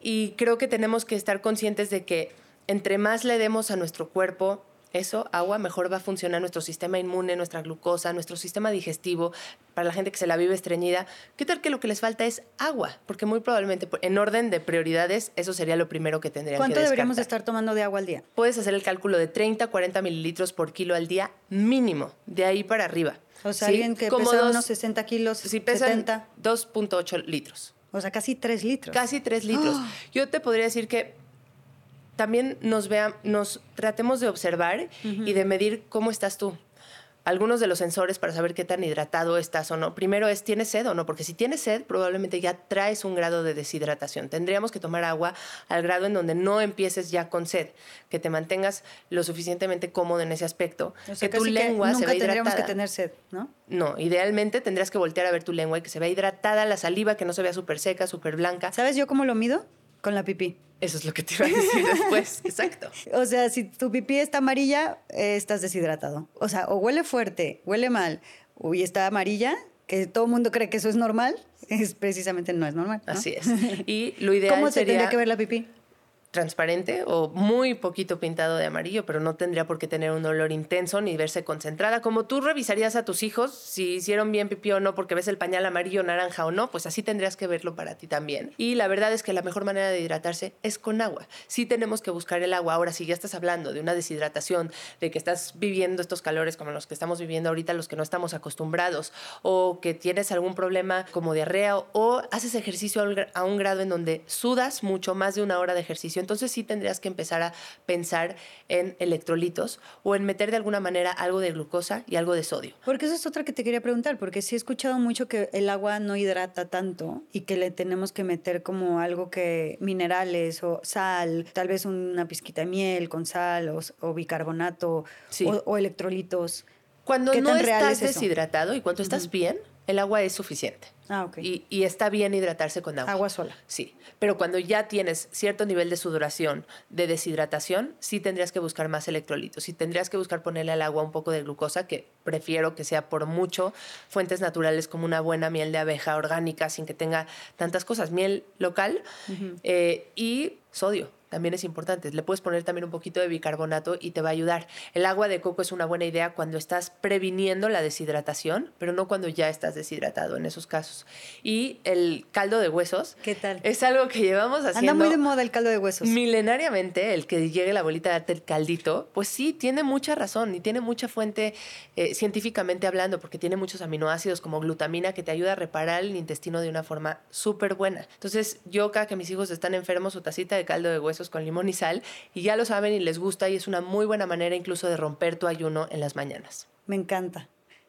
Y creo que tenemos que estar conscientes de que entre más le demos a nuestro cuerpo eso, agua, mejor va a funcionar nuestro sistema inmune, nuestra glucosa, nuestro sistema digestivo. Para la gente que se la vive estreñida, ¿qué tal que lo que les falta es agua? Porque muy probablemente, en orden de prioridades, eso sería lo primero que tendrían que ¿Cuánto deberíamos estar tomando de agua al día? puedes hacer el cálculo de 30, 40 mililitros por kilo al día mínimo, de ahí para arriba. O sea, alguien que pesa unos 60 kilos, si pesan 2.8 litros. O sea, casi 3 litros. Casi 3 litros. Yo te podría decir que también nos vean, nos tratemos de observar y de medir cómo estás tú algunos de los sensores para saber qué tan hidratado estás o no. Primero es, ¿tienes sed o no? Porque si tienes sed, probablemente ya traes un grado de deshidratación. Tendríamos que tomar agua al grado en donde no empieces ya con sed, que te mantengas lo suficientemente cómodo en ese aspecto, que tu lengua se vea hidratada. tendríamos que tener sed, ¿no? No, idealmente tendrías que voltear a ver tu lengua y que se vea hidratada, la saliva que no se vea súper seca, súper blanca. ¿Sabes yo cómo lo mido? Con la pipí. Eso es lo que te iba a decir después, exacto. O sea, si tu pipí está amarilla, eh, estás deshidratado. O sea, o huele fuerte, huele mal, y está amarilla, que todo el mundo cree que eso es normal, es precisamente no es normal. Así es. Y lo ideal ¿Cómo se tendría que ver la pipí? Transparente o muy poquito pintado de amarillo, pero no tendría por qué tener un olor intenso ni verse concentrada. Como tú revisarías a tus hijos si hicieron bien pipí o no porque ves el pañal amarillo, naranja o no, pues así tendrías que verlo para ti también. Y la verdad es que la mejor manera de hidratarse es con agua. Sí tenemos que buscar el agua. Ahora, si ya estás hablando de una deshidratación, de que estás viviendo estos calores como los que estamos viviendo ahorita, los que no estamos acostumbrados, o que tienes algún problema como diarrea o haces ejercicio a un grado en donde sudas mucho, más de una hora de ejercicio, entonces sí tendrías que empezar a pensar en electrolitos o en meter de alguna manera algo de glucosa y algo de sodio. Porque eso es otra que te quería preguntar, porque sí he escuchado mucho que el agua no hidrata tanto y que le tenemos que meter como algo que minerales o sal, tal vez una pizquita de miel con sal o, bicarbonato o, electrolitos. Cuando no estás deshidratado y cuando estás bien, el agua es suficiente. Ah, ok. Y, está bien hidratarse con agua. Agua sola. Sí. Pero cuando ya tienes cierto nivel de sudoración, de deshidratación, sí tendrías que buscar más electrolitos. Y tendrías que buscar ponerle al agua un poco de glucosa, que prefiero que sea por mucho fuentes naturales como una buena miel de abeja orgánica, sin que tenga tantas cosas. Miel local eh, y sodio también es importante. Le puedes poner también un poquito de bicarbonato y te va a ayudar. El agua de coco es una buena idea cuando estás previniendo la deshidratación, pero no cuando ya estás deshidratado en esos casos. Y el caldo de huesos. ¿Qué tal? Es algo que llevamos haciendo. Anda muy de moda el caldo de huesos. Milenariamente, el que llegue la bolita de darte el caldito, pues sí, tiene mucha razón y tiene mucha fuente eh, científicamente hablando, porque tiene muchos aminoácidos como glutamina que te ayuda a reparar el intestino de una forma súper buena. Entonces, yo cada que mis hijos están enfermos, su tacita de caldo de huesos con limón y sal y ya lo saben y les gusta y es una muy buena manera incluso de romper tu ayuno en las mañanas. Me encanta.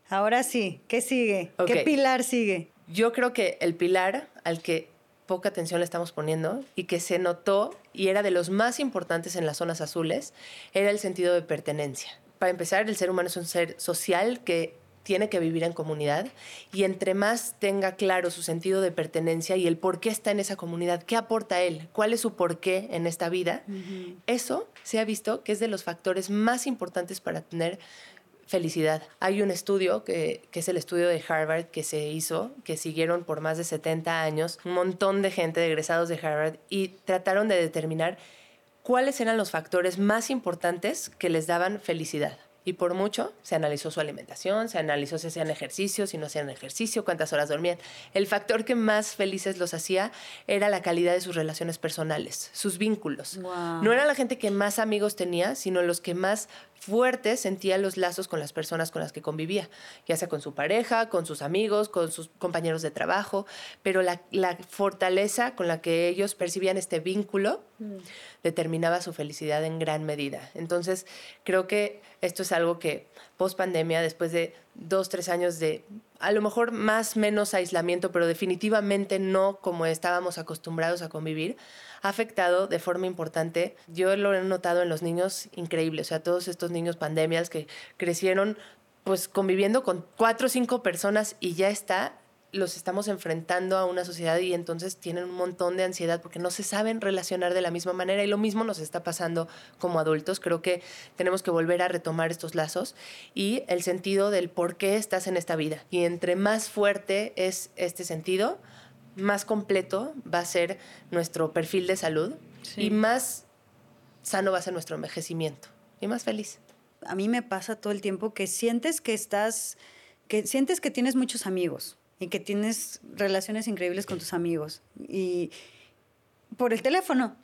Ahora sí, ¿qué sigue? ¿Qué pilar sigue? Yo creo que el pilar al que poca atención le estamos poniendo y que se notó y era de los más importantes en las zonas azules era el sentido de pertenencia. Para empezar, el ser humano es un ser social que tiene que vivir en comunidad y entre más tenga claro su sentido de pertenencia y el por qué está en esa comunidad, qué aporta él, cuál es su porqué en esta vida, eso se ha visto que es de los factores más importantes para tener felicidad. Hay un estudio que, que, es el estudio de Harvard que se hizo, que siguieron por más de 70 años un montón de gente de egresados de Harvard y trataron de determinar cuáles eran los factores más importantes que les daban felicidad. Y por mucho se analizó su alimentación, se analizó si hacían ejercicio, si no hacían ejercicio, cuántas horas dormían. El factor que más felices los hacía era la calidad de sus relaciones personales, sus vínculos. No era la gente que más amigos tenía, sino los que más fuertes sentía los lazos con las personas con las que convivía, ya sea con su pareja, con sus amigos, con sus compañeros de trabajo, pero la, fortaleza con la que ellos percibían este vínculo mm. determinaba su felicidad en gran medida. Entonces, creo que esto es algo que post pandemia, después de dos, tres años de a lo mejor más, menos aislamiento, pero definitivamente no como estábamos acostumbrados a convivir, ha afectado de forma importante. Yo lo he notado en los niños increíble, o sea, todos estos niños pandemias que crecieron pues conviviendo con cuatro o cinco personas y ya está los estamos enfrentando a una sociedad y entonces tienen un montón de ansiedad porque no se saben relacionar de la misma manera y lo mismo nos está pasando como adultos. Creo que tenemos que volver a retomar estos lazos y el sentido del por qué estás en esta vida. Y entre más fuerte es este sentido, más completo va a ser nuestro perfil de salud y más sano va a ser nuestro envejecimiento y más feliz. A mí me pasa todo el tiempo que sientes que estás, que sientes que tienes muchos amigos y que tienes relaciones increíbles con tus amigos y por el teléfono.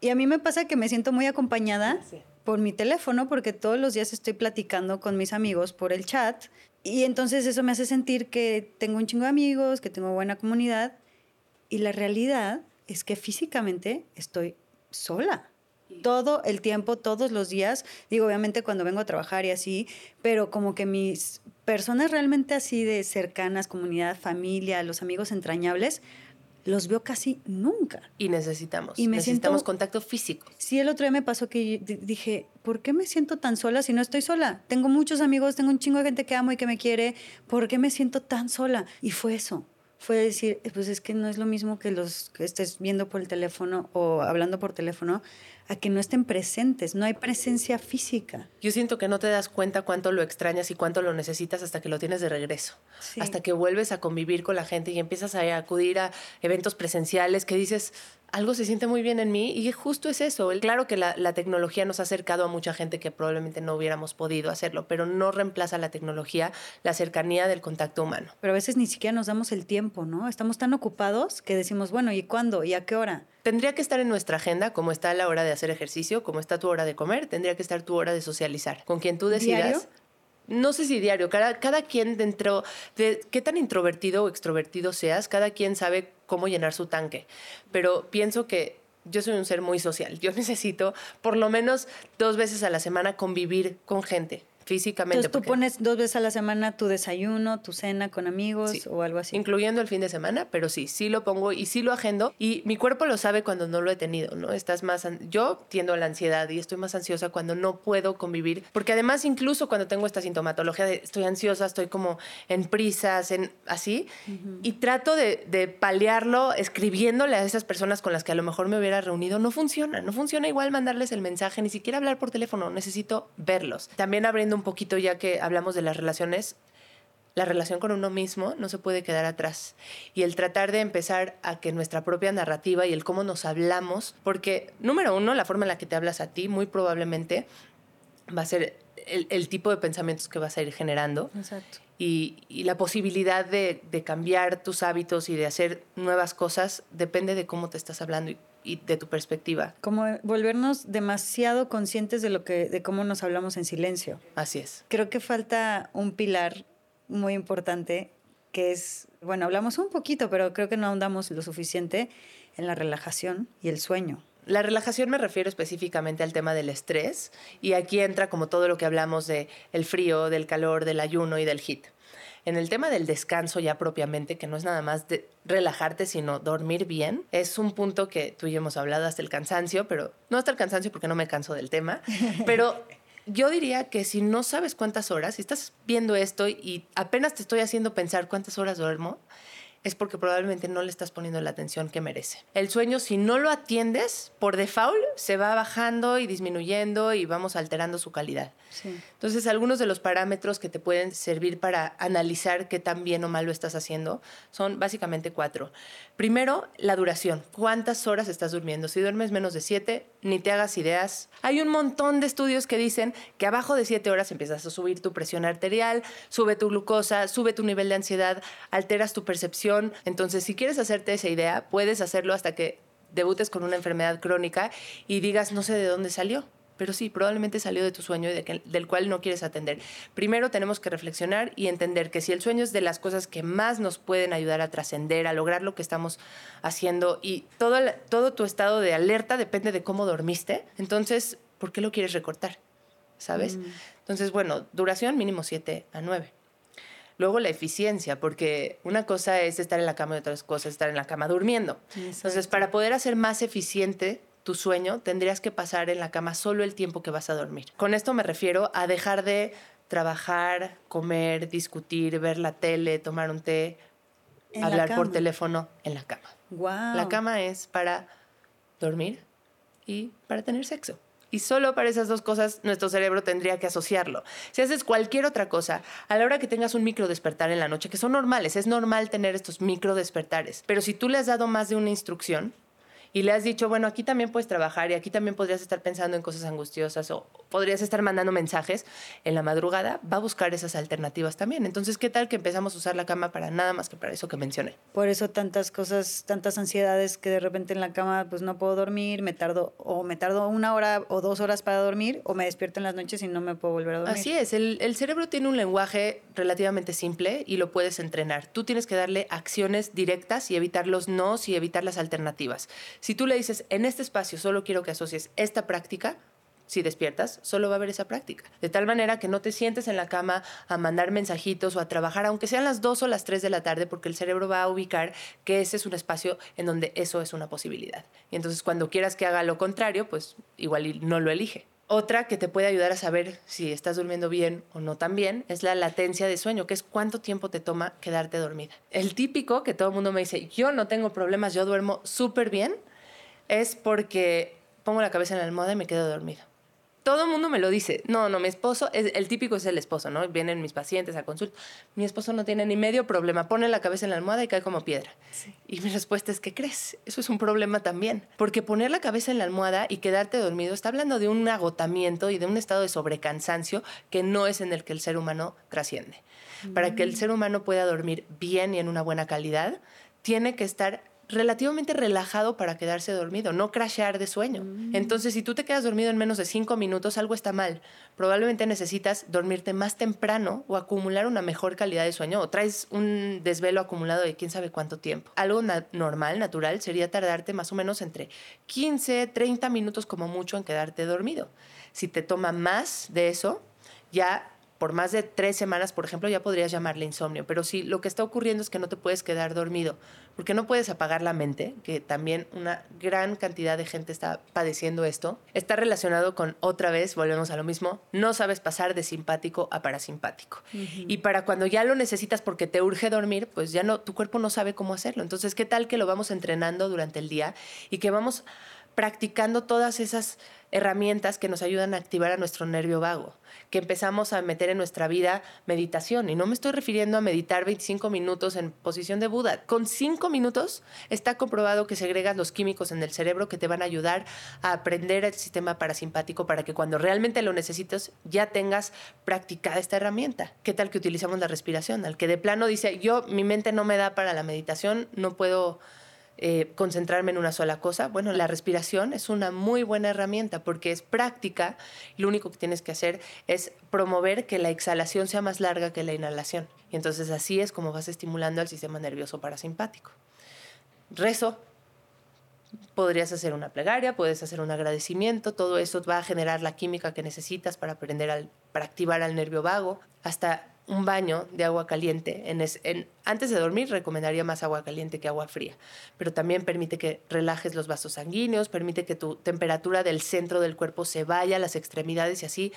Y a mí me pasa que me siento muy acompañada por mi teléfono porque todos los días estoy platicando con mis amigos por el chat Y entonces eso me hace sentir que tengo un chingo de amigos, que tengo buena comunidad. Y la realidad es que físicamente estoy sola. Todo el tiempo, todos los días. Digo, obviamente cuando vengo a trabajar y así, pero como que mis personas realmente así de cercanas, comunidad, familia, los amigos entrañables, los veo casi nunca. Y necesitamos. Y necesitamos contacto físico. Sí, el otro día me pasó que dije, ¿por qué me siento tan sola si no estoy sola? Tengo muchos amigos, tengo un chingo de gente que amo y que me quiere. ¿Por qué me siento tan sola? Y fue eso. Fue decir, pues es que no es lo mismo que los que estés viendo por el teléfono o hablando por teléfono a que no estén presentes, no hay presencia física. Yo siento que no te das cuenta cuánto lo extrañas y cuánto lo necesitas hasta que lo tienes de regreso, hasta que vuelves a convivir con la gente y empiezas a acudir a eventos presenciales que dices, algo se siente muy bien en mí y justo es eso. Claro que la, tecnología nos ha acercado a mucha gente que probablemente no hubiéramos podido hacerlo, pero no reemplaza la tecnología la cercanía del contacto humano. Pero a veces ni siquiera nos damos el tiempo, ¿no? Estamos tan ocupados que decimos, bueno, ¿y cuándo? ¿Y a qué hora? Tendría que estar en nuestra agenda, como está la hora de hacer ejercicio, como está tu hora de comer, tendría que estar tu hora de socializar. Con quien tú decidas no sé si diario, cada, cada quien dentro de qué tan introvertido o extrovertido seas, cada quien sabe cómo llenar su tanque. Pero pienso que yo soy un ser muy social. Yo necesito por lo menos dos veces a la semana convivir con gente físicamente. Entonces tú pones dos veces a la semana tu desayuno, tu cena con amigos o algo así. Incluyendo el fin de semana, pero sí, sí lo pongo y sí lo agendo. Y mi cuerpo lo sabe cuando no lo he tenido, ¿no? Estás más. Yo tiendo a la ansiedad y estoy más ansiosa cuando no puedo convivir. Porque además, incluso cuando tengo esta sintomatología de estoy ansiosa, estoy como en prisas, en así, y trato de, de paliarlo escribiéndole a esas personas con las que a lo mejor me hubiera reunido, no funciona. No funciona igual mandarles el mensaje, ni siquiera hablar por teléfono. Necesito verlos. También abriendo un poquito ya que hablamos de las relaciones, la relación con uno mismo no se puede quedar atrás. Y el tratar de empezar a que nuestra propia narrativa y el cómo nos hablamos, porque número uno, la forma en la que te hablas a ti muy probablemente va a ser el, tipo de pensamientos que vas a ir generando. Exacto. Y, y, la posibilidad de, de, cambiar tus hábitos y de hacer nuevas cosas depende de cómo te estás hablando y y de tu perspectiva. Como volvernos demasiado conscientes de lo que, de cómo nos hablamos en silencio. Así es. Creo que falta un pilar muy importante que es, bueno, hablamos un poquito, pero creo que no ahondamos lo suficiente en la relajación y el sueño. La relajación me refiero específicamente al tema del estrés y aquí entra como todo lo que hablamos de el frío, del calor, del ayuno y del hit. En el tema del descanso ya propiamente, que no es nada más de relajarte, sino dormir bien, es un punto que tú y yo hemos hablado hasta el cansancio, pero no hasta el cansancio porque no me canso del tema, pero yo diría que si no sabes cuántas horas, si estás viendo esto y apenas te estoy haciendo pensar cuántas horas duermo, es porque probablemente no le estás poniendo la atención que merece. El sueño, si no lo atiendes, por default se va bajando y disminuyendo y vamos alterando su calidad. Entonces, algunos de los parámetros que te pueden servir para analizar qué tan bien o mal lo estás haciendo son básicamente cuatro. Primero, la duración. ¿Cuántas horas estás durmiendo? Si duermes menos de siete, ni te hagas ideas. Hay un montón de estudios que dicen que abajo de siete horas empiezas a subir tu presión arterial, sube tu glucosa, sube tu nivel de ansiedad, alteras tu percepción. Entonces, si quieres hacerte esa idea, puedes hacerlo hasta que debutes con una enfermedad crónica y digas, no sé de dónde salió pero sí, probablemente salió de tu sueño y del cual no quieres atender. Primero tenemos que reflexionar y entender que si el sueño es de las cosas que más nos pueden ayudar a trascender, a lograr lo que estamos haciendo y todo, todo tu estado de alerta depende de cómo dormiste, entonces, ¿por qué lo quieres recortar? ¿Sabes? Mm. Entonces, bueno, duración mínimo 7 a 9. Luego la eficiencia, porque una cosa es estar en la cama y otra cosa es estar en la cama durmiendo. Entonces, para poder hacer más eficiente tu sueño, tendrías que pasar en la cama solo el tiempo que vas a dormir. Con esto me refiero a dejar de trabajar, comer, discutir, ver la tele, tomar un té, hablar por teléfono en la cama. Wow. La cama es para dormir y para tener sexo. Y solo para esas dos cosas nuestro cerebro tendría que asociarlo. Si haces cualquier otra cosa, a la hora que tengas un micro despertar en la noche, que son normales, es normal tener estos micro despertares, pero si tú le has dado más de una instrucción, y le has dicho, bueno, aquí también puedes trabajar y aquí también podrías estar pensando en cosas angustiosas o podrías estar mandando mensajes en la madrugada, va a buscar esas alternativas también. Entonces, ¿qué tal que empezamos a usar la cama para nada más que para eso que mencioné? Por eso tantas cosas, tantas ansiedades que de repente en la cama pues no puedo dormir, me tardo o me tardo una hora o dos horas para dormir o me despierto en las noches y no me puedo volver a dormir. Así es, el, el cerebro tiene un lenguaje relativamente simple y lo puedes entrenar. Tú tienes que darle acciones directas y evitar los nos y evitar las alternativas. Si tú le dices, en este espacio solo quiero que asocies esta práctica, si despiertas, solo va a haber esa práctica. De tal manera que no te sientes en la cama a mandar mensajitos o a trabajar, aunque sean las 2 o las 3 de la tarde, porque el cerebro va a ubicar que ese es un espacio en donde eso es una posibilidad. Y entonces cuando quieras que haga lo contrario, pues igual no lo elige. Otra que te puede ayudar a saber si estás durmiendo bien o no tan bien es la latencia de sueño, que es cuánto tiempo te toma quedarte dormida. El típico que todo el mundo me dice, yo no tengo problemas, yo duermo súper bien, es porque pongo la cabeza en la almohada y me quedo dormido. Todo el mundo me lo dice. No, no, mi esposo, es, el típico es el esposo, ¿no? Vienen mis pacientes a consulta. Mi esposo no tiene ni medio problema. Pone la cabeza en la almohada y cae como piedra. Y mi respuesta es, ¿qué crees? Eso es un problema también. Porque poner la cabeza en la almohada y quedarte dormido está hablando de un agotamiento y de un estado de sobrecansancio que no es en el que el ser humano trasciende. Para que el mm. ser humano pueda dormir bien y en una buena calidad, tiene que estar relativamente relajado para quedarse dormido, no crashear de sueño. Mm. Entonces, si tú te quedas dormido en menos de cinco minutos, algo está mal. Probablemente necesitas dormirte más temprano o acumular una mejor calidad de sueño o traes un desvelo acumulado de quién sabe cuánto tiempo. Algo normal, natural, sería tardarte más o menos entre 15, 30 minutos como mucho en quedarte dormido. Si te toma más de eso, ya por más de tres semanas, por ejemplo, ya podrías llamarle insomnio. Pero si lo que está ocurriendo es que no te puedes quedar dormido, porque no puedes apagar la mente, que también una gran cantidad de gente está padeciendo esto, está relacionado con otra vez, volvemos a lo mismo, no sabes pasar de simpático a parasimpático. Y para cuando ya lo necesitas porque te urge dormir, pues ya no, tu cuerpo no sabe cómo hacerlo. Entonces, ¿qué tal que lo vamos entrenando durante el día y que vamos practicando todas esas herramientas que nos ayudan a activar a nuestro nervio vago, que empezamos a meter en nuestra vida meditación. Y no me estoy refiriendo a meditar 25 minutos en posición de Buda. Con 5 minutos está comprobado que segregas los químicos en el cerebro que te van a ayudar a aprender el sistema parasimpático para que cuando realmente lo necesites ya tengas practicada esta herramienta. ¿Qué tal que utilizamos la respiración? Al que de plano dice, yo mi mente no me da para la meditación, no puedo eh, concentrarme en una sola cosa. Bueno, la respiración es una muy buena herramienta porque es práctica. Lo único que tienes que hacer es promover que la exhalación sea más larga que la inhalación. Y entonces así es como vas estimulando al sistema nervioso parasimpático. Rezo. Podrías hacer una plegaria, puedes hacer un agradecimiento, todo eso va a generar la química que necesitas para aprender para activar al nervio vago. Hasta un baño de agua caliente. En, antes de dormir recomendaría más agua caliente que agua fría, pero también permite que relajes los vasos sanguíneos, permite que tu temperatura del centro del cuerpo se vaya a las extremidades y así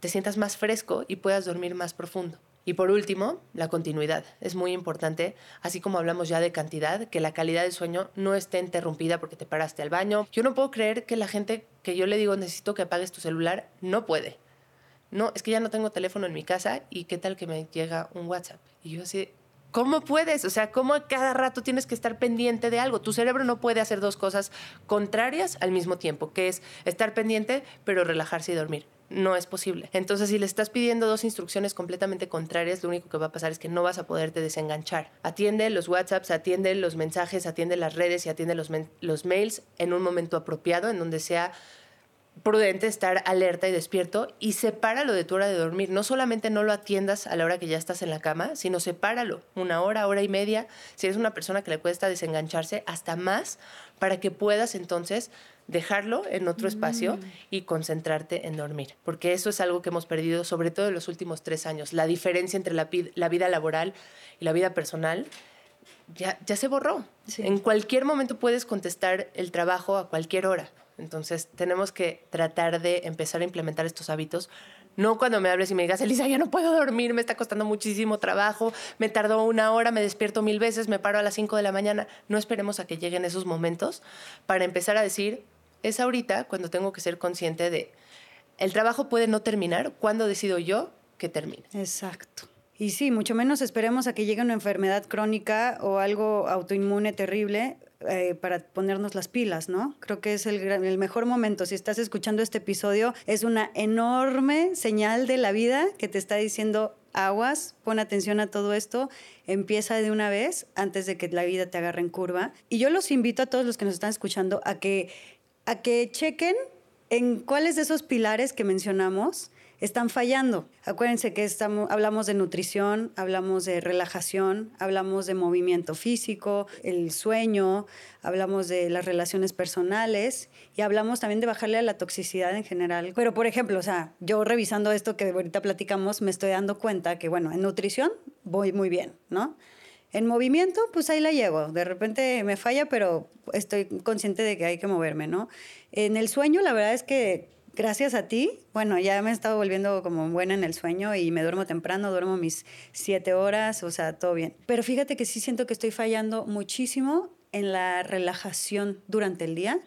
te sientas más fresco y puedas dormir más profundo. Y por último, la continuidad. Es muy importante, así como hablamos ya de cantidad, que la calidad del sueño no esté interrumpida porque te paraste al baño. Yo no puedo creer que la gente que yo le digo necesito que apagues tu celular no puede no, es que ya no tengo teléfono en mi casa y qué tal que me llega un WhatsApp. Y yo así, ¿cómo puedes? O sea, ¿cómo cada rato tienes que estar pendiente de algo? Tu cerebro no puede hacer dos cosas contrarias al mismo tiempo, que es estar pendiente pero relajarse y dormir. No es posible. Entonces, si le estás pidiendo dos instrucciones completamente contrarias, lo único que va a pasar es que no vas a poderte desenganchar. Atiende los WhatsApps, atiende los mensajes, atiende las redes y atiende los, los mails en un momento apropiado, en donde sea prudente estar alerta y despierto y sepáralo de tu hora de dormir. No solamente no lo atiendas a la hora que ya estás en la cama, sino sepáralo una hora, hora y media. Si eres una persona que le cuesta desengancharse, hasta más, para que puedas entonces dejarlo en otro espacio mm. y concentrarte en dormir. Porque eso es algo que hemos perdido, sobre todo en los últimos tres años. La diferencia entre la, la vida laboral y la vida personal ya, ya se borró. En cualquier momento puedes contestar el trabajo a cualquier hora. Entonces tenemos que tratar de empezar a implementar estos hábitos. No cuando me hables y me digas, Elisa, ya no puedo dormir, me está costando muchísimo trabajo, me tardó una hora, me despierto mil veces, me paro a las 5 de la mañana. No esperemos a que lleguen esos momentos para empezar a decir, es ahorita cuando tengo que ser consciente de, el trabajo puede no terminar, cuando decido yo que termine. Exacto. Y sí, mucho menos esperemos a que llegue una enfermedad crónica o algo autoinmune terrible eh, para ponernos las pilas, ¿no? Creo que es el, el mejor momento. Si estás escuchando este episodio, es una enorme señal de la vida que te está diciendo aguas, pon atención a todo esto, empieza de una vez antes de que la vida te agarre en curva. Y yo los invito a todos los que nos están escuchando a que, a que chequen en cuáles de esos pilares que mencionamos están fallando. Acuérdense que estamos, hablamos de nutrición, hablamos de relajación, hablamos de movimiento físico, el sueño, hablamos de las relaciones personales y hablamos también de bajarle a la toxicidad en general. Pero, por ejemplo, o sea, yo revisando esto que ahorita platicamos, me estoy dando cuenta que, bueno, en nutrición voy muy bien, ¿no? En movimiento, pues ahí la llevo. De repente me falla, pero estoy consciente de que hay que moverme, ¿no? En el sueño, la verdad es que gracias a ti, bueno, ya me he estado volviendo como buena en el sueño y me duermo temprano, duermo mis siete horas, o sea, todo bien. Pero fíjate que sí siento que estoy fallando muchísimo en la relajación durante el día.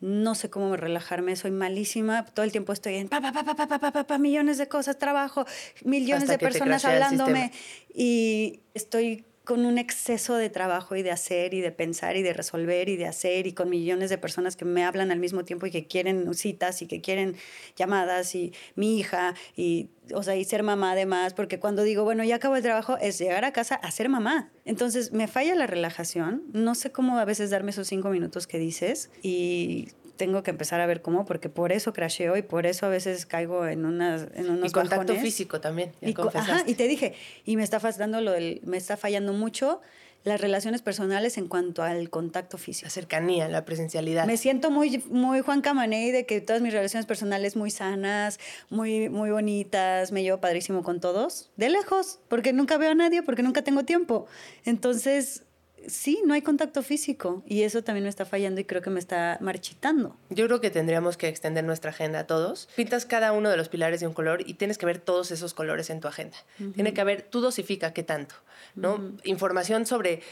No sé cómo relajarme, soy malísima. Todo el tiempo estoy en pa, pa, pa, pa, pa, pa, pa, millones de cosas, trabajo, millones de personas hablándome y estoy con un exceso de trabajo y de hacer y de pensar y de resolver y de hacer y con millones de personas que me hablan al mismo tiempo y que quieren citas y que quieren llamadas y mi hija y o sea, y ser mamá además, porque cuando digo, bueno, ya acabo el trabajo, es llegar a casa a ser mamá. Entonces me falla la relajación, no sé cómo a veces darme esos cinco minutos que dices y tengo que empezar a ver cómo, porque por eso crasheo y por eso a veces caigo en, unas, en unos Y contacto físico también, y, ajá, y te dije, y me está fallando lo del, me está fallando mucho las relaciones personales en cuanto al contacto físico. La cercanía, la presencialidad. Me siento muy, muy Juan Camaney de que todas mis relaciones personales muy sanas, muy, muy bonitas, me llevo padrísimo con todos, de lejos, porque nunca veo a nadie, porque nunca tengo tiempo. Entonces, sí, no hay contacto físico y eso también me está fallando y creo que me está marchitando. Yo creo que tendríamos que extender nuestra agenda a todos. Pintas cada uno de los pilares de un color y tienes que ver todos esos colores en tu agenda. Tiene que haber, tú dosifica qué tanto, ¿no? Información sobre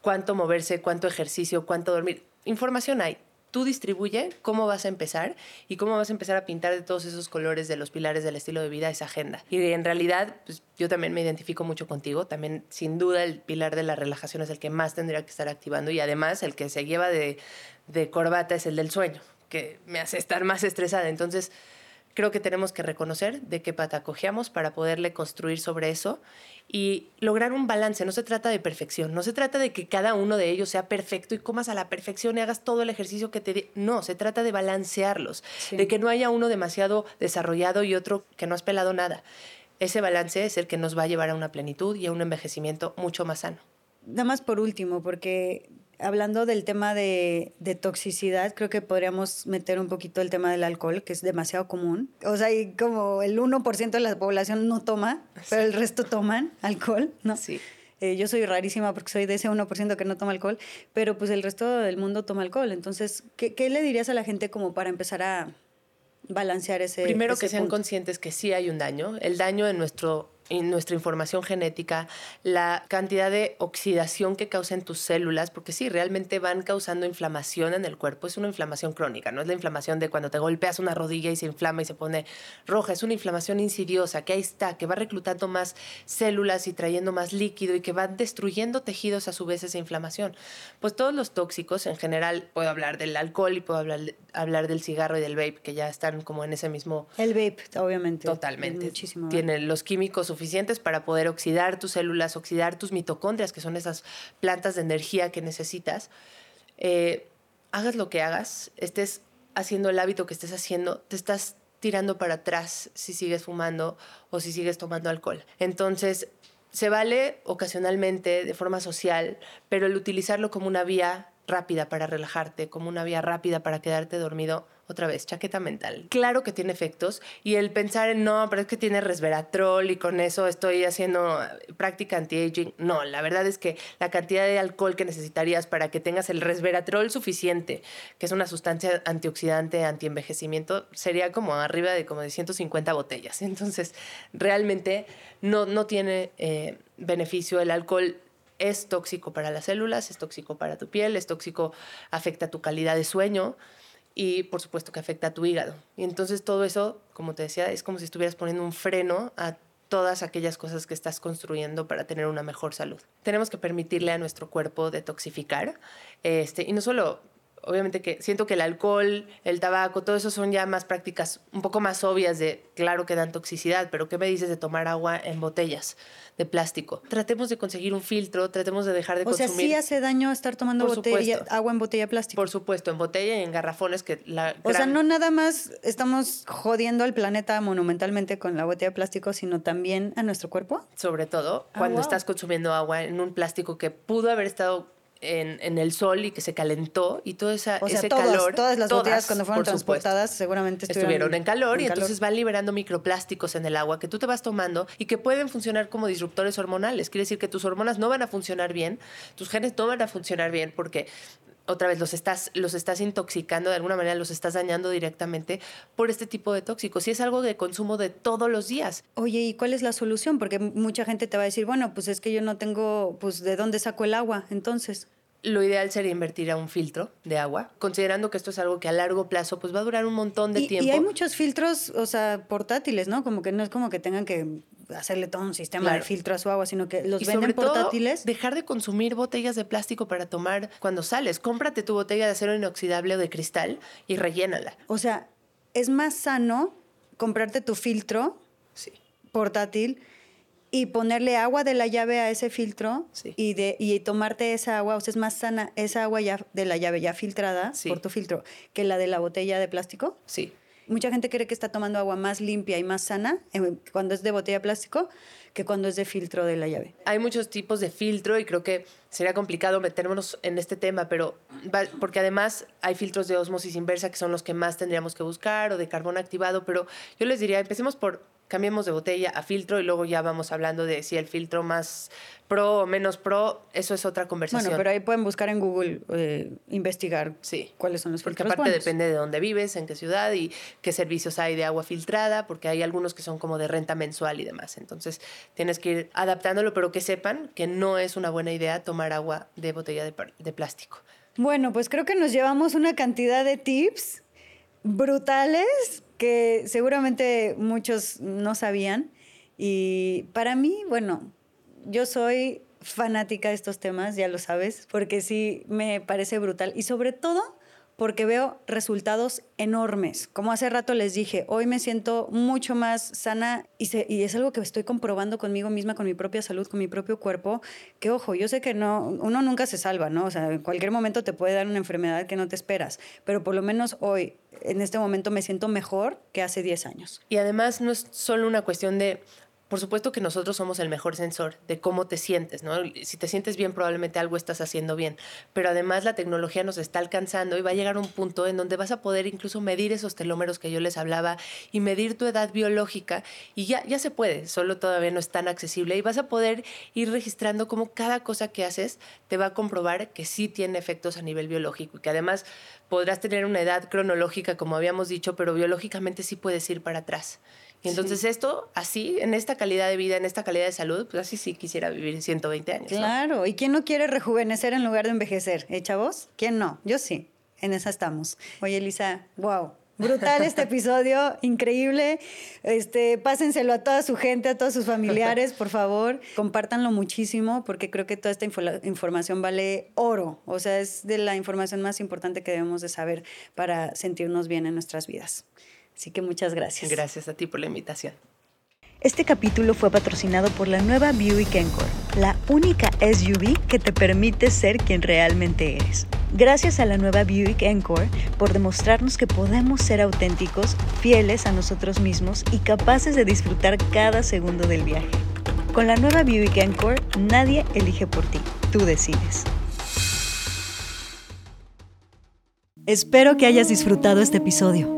cuánto moverse, cuánto ejercicio, cuánto dormir. Información hay, tú distribuye cómo vas a empezar y cómo vas a empezar a pintar de todos esos colores de los pilares del estilo de vida esa agenda. Y en realidad, pues, yo también me identifico mucho contigo. También, sin duda, el pilar de la relajación es el que más tendría que estar activando y además el que se lleva de, de corbata es el del sueño, que me hace estar más estresada. Entonces, creo que tenemos que reconocer de qué pata cojeamos para poderle construir sobre eso y lograr un balance. No se trata de perfección, no se trata de que cada uno de ellos sea perfecto y comas a la perfección y hagas todo el ejercicio que te... No, se trata de balancearlos, de que no haya uno demasiado desarrollado y otro que no has pelado nada. Ese balance es el que nos va a llevar a una plenitud y a un envejecimiento mucho más sano. Nada más por último, porque hablando del tema de, toxicidad, creo que podríamos meter un poquito el tema del alcohol, que es demasiado común. O sea, hay como el 1% de la población no toma, pero el resto toman alcohol, ¿no? Sí. Eh, yo soy rarísima porque soy de ese 1% que no toma alcohol, pero pues el resto del mundo toma alcohol. Entonces, ¿qué, qué le dirías a la gente como para empezar a balancear ese Primero ese que sean conscientes que sí hay un daño. El daño en nuestro en nuestra información genética, la cantidad de oxidación que causan tus células, porque sí, realmente van causando inflamación en el cuerpo. Es una inflamación crónica, no es la inflamación de cuando te golpeas una rodilla y se inflama y se pone roja. Es una inflamación insidiosa que ahí está, que va reclutando más células y trayendo más líquido y que va destruyendo tejidos a su vez esa inflamación. Pues todos los tóxicos, en general, puedo hablar del alcohol y puedo hablar, hablar del cigarro y del vape, que ya están como en ese mismo... El vape, obviamente. Totalmente. Muchísimo. Tiene los químicos suficientes para poder oxidar tus células, oxidar tus mitocondrias, que son esas plantas de energía que necesitas. Eh, hagas lo que hagas, estés haciendo el hábito que estés haciendo, te estás tirando para atrás si sigues fumando o si sigues tomando alcohol. Entonces, se vale ocasionalmente de forma social, pero el utilizarlo como una vía rápida para relajarte, como una vía rápida para quedarte dormido, otra vez, chaqueta mental. Claro que tiene efectos y el pensar en no, pero es que tiene resveratrol y con eso estoy haciendo práctica anti-aging. No, la verdad es que la cantidad de alcohol que necesitarías para que tengas el resveratrol suficiente, que es una sustancia antioxidante, antienvejecimiento, sería como arriba de como de 150 botellas. Entonces, realmente no, no tiene eh, beneficio el alcohol es tóxico para las células, es tóxico para tu piel, es tóxico, afecta tu calidad de sueño y por supuesto que afecta a tu hígado. Y entonces todo eso, como te decía, es como si estuvieras poniendo un freno a todas aquellas cosas que estás construyendo para tener una mejor salud. Tenemos que permitirle a nuestro cuerpo detoxificar, este, y no solo obviamente que siento que el alcohol, el tabaco, todo eso son ya más prácticas un poco más obvias de, claro que dan toxicidad, pero ¿qué me dices de tomar agua en botellas de plástico? Tratemos de conseguir un filtro, tratemos de dejar de consumir. O sea, sí hace daño estar tomando botella, agua en botella de plástico. Por supuesto, en botella y en garrafones que la... O sea, no nada más estamos jodiendo al planeta monumentalmente con la botella de plástico, sino también a nuestro cuerpo. Sobre todo ah, cuando estás consumiendo agua en un plástico que pudo haber estado en, el sol y que se calentó y todo esa, ese calor. Todas las botellas cuando fueron transportadas seguramente estuvieron, en calor y entonces van liberando microplásticos en el agua que tú te vas tomando y que pueden funcionar como disruptores hormonales. Quiere decir que tus hormonas no van a funcionar bien, tus genes no van a funcionar bien porque otra vez los estás, los estás intoxicando, de alguna manera los estás dañando directamente por este tipo de tóxicos. Y es algo de consumo de todos los días. Oye, ¿y cuál es la solución? Porque mucha gente te va a decir, bueno, pues es que yo no tengo, pues, ¿de dónde saco el agua? Entonces lo ideal sería invertir a un filtro de agua, considerando que esto es algo que a largo plazo pues va a durar un montón de tiempo. Y hay muchos filtros, o sea, portátiles, ¿no? Como que no es como que tengan que hacerle todo un sistema de filtro a su agua, sino que los venden portátiles. dejar de consumir botellas de plástico para tomar cuando sales. Cómprate tu botella de acero inoxidable o de cristal y rellénala. O sea, es más sano comprarte tu filtro portátil y ponerle agua de la llave a ese filtro y, de, y tomarte esa agua, o sea, es más sana esa agua ya de la llave ya filtrada por tu filtro que la de la botella de plástico. Sí. Mucha gente cree que está tomando agua más limpia y más sana eh, cuando es de botella plástico que cuando es de filtro de la llave. Hay muchos tipos de filtro y creo que sería complicado meternos en este tema, pero porque además hay filtros de osmosis inversa que son los que más tendríamos que buscar o de carbón activado, pero yo les diría, empecemos por cambiemos de botella a filtro y luego ya vamos hablando de si el filtro más pro o menos pro, eso es otra conversación. Bueno, pero ahí pueden buscar en Google, eh, investigar sí. cuáles son los filtros Porque aparte depende de dónde vives, en qué ciudad y qué servicios hay de agua filtrada, porque hay algunos que son como de renta mensual y demás. Entonces tienes que ir adaptándolo, pero que sepan que no es una buena idea tomar agua de botella de, plástico. Bueno, pues creo que nos llevamos una cantidad de tips brutales que seguramente muchos no sabían. Y para mí, bueno, yo soy fanática de estos temas, ya lo sabes, porque sí me parece brutal. Y sobre todo porque veo resultados enormes. Como hace rato les dije, hoy me siento mucho más sana y, y, es algo que estoy comprobando conmigo misma, con mi propia salud, con mi propio cuerpo, que ojo, yo sé que no, uno nunca se salva, ¿no? O sea, en cualquier momento te puede dar una enfermedad que no te esperas, pero por lo menos hoy, en este momento, me siento mejor que hace 10 años. Y además no es solo una cuestión de por supuesto que nosotros somos el mejor sensor de cómo te sientes, ¿no? Si te sientes bien, probablemente algo estás haciendo bien. Pero además la tecnología nos está alcanzando y va a llegar un punto en donde vas a poder incluso medir esos telómeros que yo les hablaba y medir tu edad biológica. Y ya, ya se puede, solo todavía no es tan accesible. Y vas a poder ir registrando cómo cada cosa que haces te va a comprobar que sí tiene efectos a nivel biológico y que además podrás tener una edad cronológica, como habíamos dicho, pero biológicamente sí puedes ir para atrás. Y entonces esto, así, en esta calidad de vida, en esta calidad de salud, pues así sí quisiera vivir 120 años. Claro, ¿y quién no quiere rejuvenecer en lugar de envejecer? ¿Eh, chavos? ¿Quién no? Yo sí, en esa estamos. Oye, Elisa, wow. Brutal este episodio, increíble. Este, pásenselo a toda su gente, a todos sus familiares, por favor. Compártanlo muchísimo porque creo que toda esta información vale oro. O sea, es de la información más importante que debemos de saber para sentirnos bien en nuestras vidas. Así que muchas gracias. Gracias a ti por la invitación. Este capítulo fue patrocinado por la nueva Buick Encore, la única SUV que te permite ser quien realmente eres. Gracias a la nueva Buick Encore por demostrarnos que podemos ser auténticos, fieles a nosotros mismos y capaces de disfrutar cada segundo del viaje. Con la nueva Buick Encore, nadie elige por ti, tú decides. Espero que hayas disfrutado este episodio.